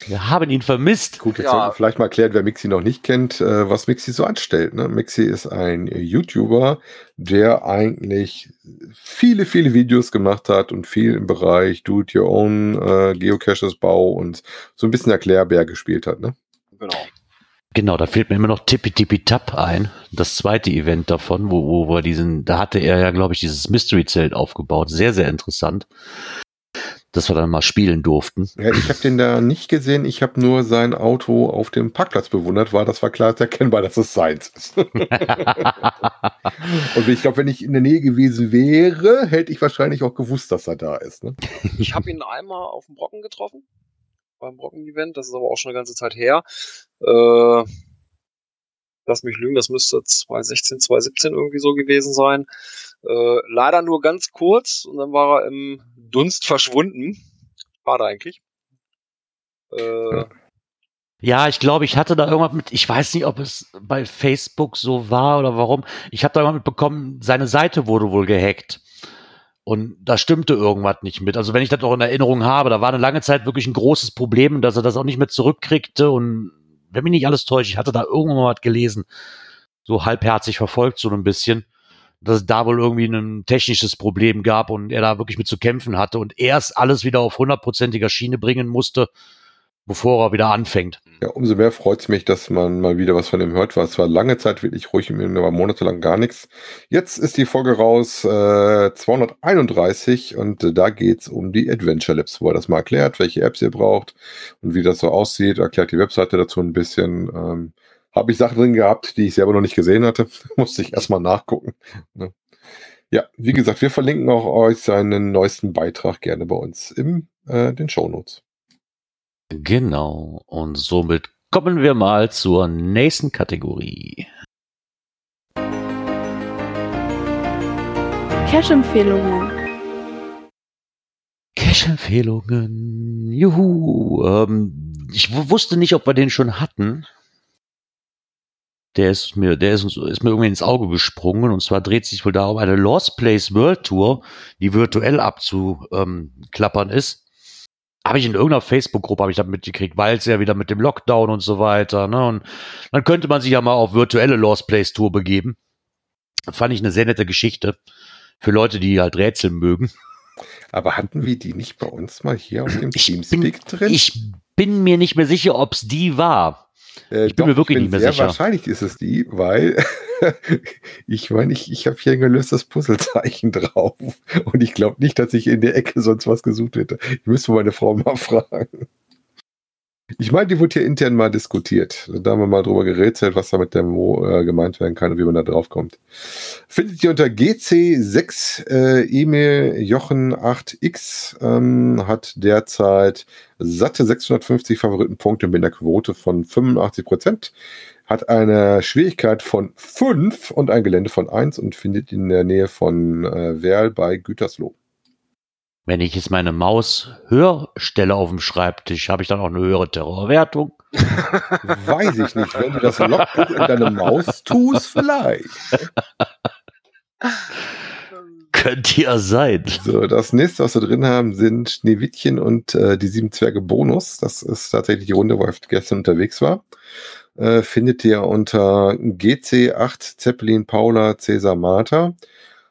Wir haben ihn vermisst. Gut, jetzt Ja. sollten wir vielleicht mal erklären, wer Mixi noch nicht kennt, äh, was Mixi so anstellt. Ne? Mixi ist ein YouTuber, der eigentlich viele, viele Videos gemacht hat und viel im Bereich Do-it-your-own, äh, Geocaches, Bau und so ein bisschen Erklärbär gespielt hat. Ne? Genau. Genau, da fehlt mir immer noch Tippi Tippi Tap ein. Das zweite Event davon, wo, wo wir diesen, da hatte er ja, glaube ich, dieses Mystery-Zelt aufgebaut. Sehr, sehr interessant. Dass wir dann mal spielen durften. Ja, ich habe den da nicht gesehen. Ich habe nur sein Auto auf dem Parkplatz bewundert, weil das war klar erkennbar, dass es seins ist. Und ich glaube, wenn ich in der Nähe gewesen wäre, hätte ich wahrscheinlich auch gewusst, dass er da ist. Ne? Ich habe ihn einmal auf dem Brocken getroffen. Beim Brocken-Event. Das ist aber auch schon eine ganze Zeit her. Äh, lass mich lügen, das müsste 2016, 2017 irgendwie so gewesen sein. Äh, leider nur ganz kurz und dann war er im Dunst verschwunden. Schade eigentlich. Äh, Ja, ich glaube, ich hatte da irgendwas mit, ich weiß nicht, ob es bei Facebook so war oder warum. Ich habe da irgendwas mitbekommen, seine Seite wurde wohl gehackt. Und da stimmte irgendwas nicht mit. Also wenn ich das noch in Erinnerung habe, da war eine lange Zeit wirklich ein großes Problem, dass er das auch nicht mehr zurückkriegte. Und wenn mich nicht alles täuscht, ich hatte da irgendwann mal was gelesen, so halbherzig verfolgt, so ein bisschen, dass es da wohl irgendwie ein technisches Problem gab und er da wirklich mit zu kämpfen hatte und erst alles wieder auf hundertprozentiger Schiene bringen musste, bevor er wieder anfängt. Ja, umso mehr freut es mich, dass man mal wieder was von ihm hört. War es war lange Zeit wirklich ruhig, war monatelang gar nichts. Jetzt ist die Folge raus, äh, 231 und äh, da geht's um die Adventure Labs, wo er das mal erklärt, welche Apps ihr braucht und wie das so aussieht. Erklärt die Webseite dazu ein bisschen. Ähm, Habe ich Sachen drin gehabt, die ich selber noch nicht gesehen hatte. Musste ich erstmal nachgucken. Ne? Ja, wie gesagt, wir verlinken auch euch seinen neuesten Beitrag gerne bei uns in äh, den Shownotes. Genau. Und somit kommen wir mal zur nächsten Kategorie. Cash-Empfehlungen. Cash-Empfehlungen. Juhu. Ähm, ich wu- wusste nicht, ob wir den schon hatten. Der ist mir, der ist, ist mir irgendwie ins Auge gesprungen. Und zwar dreht sich wohl da um eine Lost Place World Tour, die virtuell abzuklappern ist. Habe ich in irgendeiner Facebook-Gruppe habe ich das mitgekriegt, weil es ja wieder mit dem Lockdown und so weiter. Ne? Und dann könnte man sich ja mal auf virtuelle Lost Place Tour begeben. Das fand ich eine sehr nette Geschichte für Leute, die halt Rätsel mögen. Aber hatten wir die nicht bei uns mal hier auf dem Ich bin, Teamspeak drin? ich bin mir nicht mehr sicher, ob es die war. Äh, ich bin mir wirklich bin nicht mehr sehr sicher. Wahrscheinlich ist es die, weil ich meine, ich, ich habe hier ein gelöstes Puzzlezeichen drauf. Und ich glaube nicht, dass ich in der Ecke sonst was gesucht hätte. Ich müsste meine Frau mal fragen. Ich meine, die wurde hier intern mal diskutiert. Da haben wir mal drüber gerätselt, was da mit der Mo äh, gemeint werden kann und wie man da drauf kommt. Findet ihr unter GC6 äh, E-Mail Jochen 8X ähm, hat derzeit satte 650 Favoritenpunkte mit einer Quote von 85 Prozent, hat eine Schwierigkeit von 5 und ein Gelände von 1 und findet in der Nähe von äh, Werl bei Gütersloh. Wenn ich jetzt meine Maus höher stelle auf dem Schreibtisch, habe ich dann auch eine höhere Terrorwertung. Weiß ich nicht, wenn du das Logbuch in deine Maus tust, vielleicht. Könnte ja sein. So, das nächste, was wir drin haben, sind Schneewittchen und äh, die sieben Zwerge Bonus. Das ist tatsächlich die Runde, wo ich gestern unterwegs war. Äh, findet ihr unter GC8 Zeppelin Paula Cäsar Martha.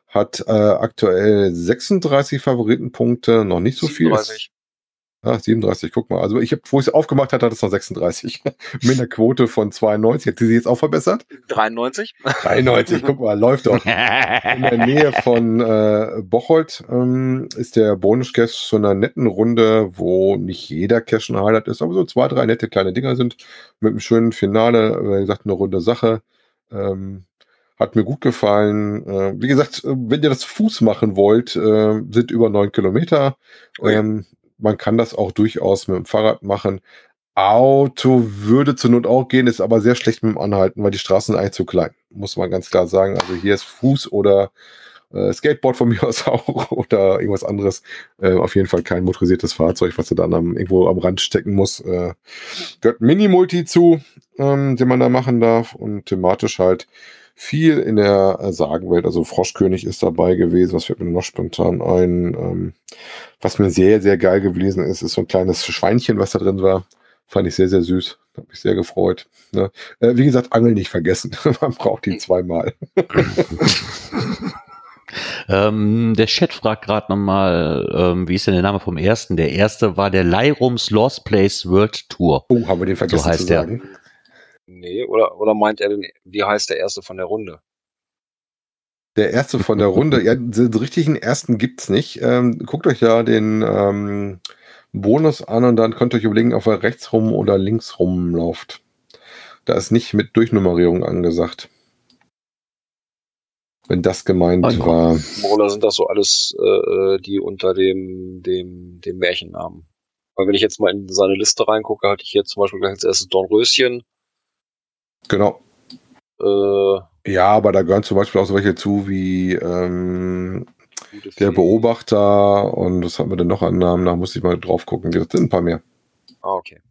Hat äh, aktuell 36 Favoritenpunkte, noch nicht so viel. 37. Ah, 37, guck mal. Also ich habe, wo ich es aufgemacht hatte, hat es noch 36. Mit einer Quote von 92. Hat die sich jetzt auch verbessert? 93. 93, guck mal, läuft doch. In der Nähe von äh, Bocholt ähm, ist der Bonus-Cache zu einer netten Runde, wo nicht jeder Cache ein Highlight ist, aber so zwei, drei nette kleine Dinger sind. Mit einem schönen Finale, wie gesagt, eine runde Sache. Ähm, hat mir gut gefallen. Äh, wie gesagt, äh, wenn ihr das zu Fuß machen wollt, äh, sind über neun Kilometer. Ui. Ähm, man kann das auch durchaus mit dem Fahrrad machen. Auto würde zur Not auch gehen, ist aber sehr schlecht mit dem Anhalten, weil die Straßen sind eigentlich zu klein. Muss man ganz klar sagen. Also hier ist Fuß oder äh, Skateboard von mir aus auch oder irgendwas anderes. Äh, auf jeden Fall kein motorisiertes Fahrzeug, was du dann am, irgendwo am Rand stecken muss. Äh, gehört Mini-Multi zu, ähm, den man da machen darf und thematisch halt viel in der äh, Sagenwelt. Also Froschkönig ist dabei gewesen. Was fällt mir noch spontan ein? Ähm, was mir sehr, sehr geil gewesen ist, ist so ein kleines Schweinchen, was da drin war. Fand ich sehr, sehr süß. Hat mich sehr gefreut. Ne? Äh, wie gesagt, Angeln nicht vergessen. Man braucht die zweimal. Ähm, der Chat fragt gerade nochmal, ähm, wie ist denn der Name vom ersten? Der erste war der Leirums Lost Place World Tour. Oh, haben wir den vergessen heißt zu der. Nee, oder, oder meint er denn, wie heißt der erste von der Runde? Der erste von der Runde, ja, den richtigen ersten gibt's nicht. Ähm, guckt euch ja den ähm, Bonus an und dann könnt ihr euch überlegen, ob er rechts rum oder links rum läuft. Da ist nicht mit Durchnummerierung angesagt. Wenn das gemeint ja. war. Oder sind das so alles äh, die unter dem, dem, dem Märchennamen? Weil wenn ich jetzt mal in seine Liste reingucke, hatte ich hier zum Beispiel gleich als erstes Dornröschen. Genau. Äh, Ja, aber da gehören zum Beispiel auch so welche zu wie ähm, der. Beobachter und was haben wir denn noch an Namen? Da muss ich mal drauf gucken. Das sind ein paar mehr. Ah, okay.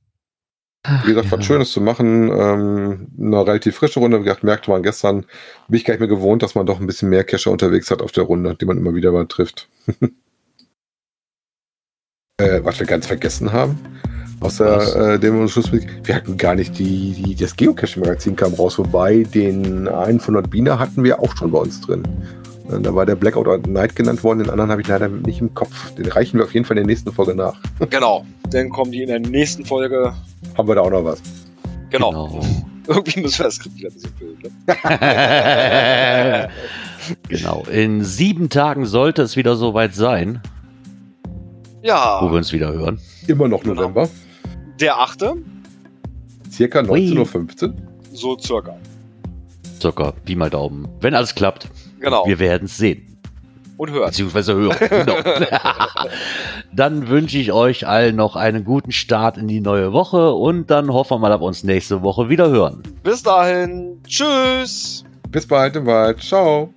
Wie gesagt, was Schönes zu machen. Ähm, eine relativ frische Runde. Wie gesagt, merkte man gestern, bin ich gar nicht mehr gewohnt, dass man doch ein bisschen mehr Cacher unterwegs hat auf der Runde, die man immer wieder mal trifft. äh, was wir ganz vergessen haben? Außer äh, dem Schlussblick, wir hatten gar nicht die, die das Geocaching-Magazin kam raus, wobei den einen von Nordbina hatten wir auch schon bei uns drin. Äh, Da war der Blackout Night genannt worden, den anderen habe ich leider nicht im Kopf. Den reichen wir auf jeden Fall in der nächsten Folge nach. Genau. Dann kommen die in der nächsten Folge. Haben wir da auch noch was? Genau. Irgendwie müssen wir das Skript wieder ein bisschen füllen. Ne? genau. In sieben Tagen sollte es wieder soweit sein, wo wir Ja, uns wieder hören. Immer noch November. Der achte, Circa Ui. 19.15 Uhr. so circa. Circa, Pi mal Daumen. Wenn alles klappt, Genau. wir werden es sehen. Und hört. Beziehungsweise hören. Genau. dann wünsche ich euch allen noch einen guten Start in die neue Woche und dann hoffen wir mal, dass wir uns nächste Woche wieder hören. Bis dahin. Tschüss. Bis bald im Wald. Ciao.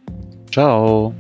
Ciao.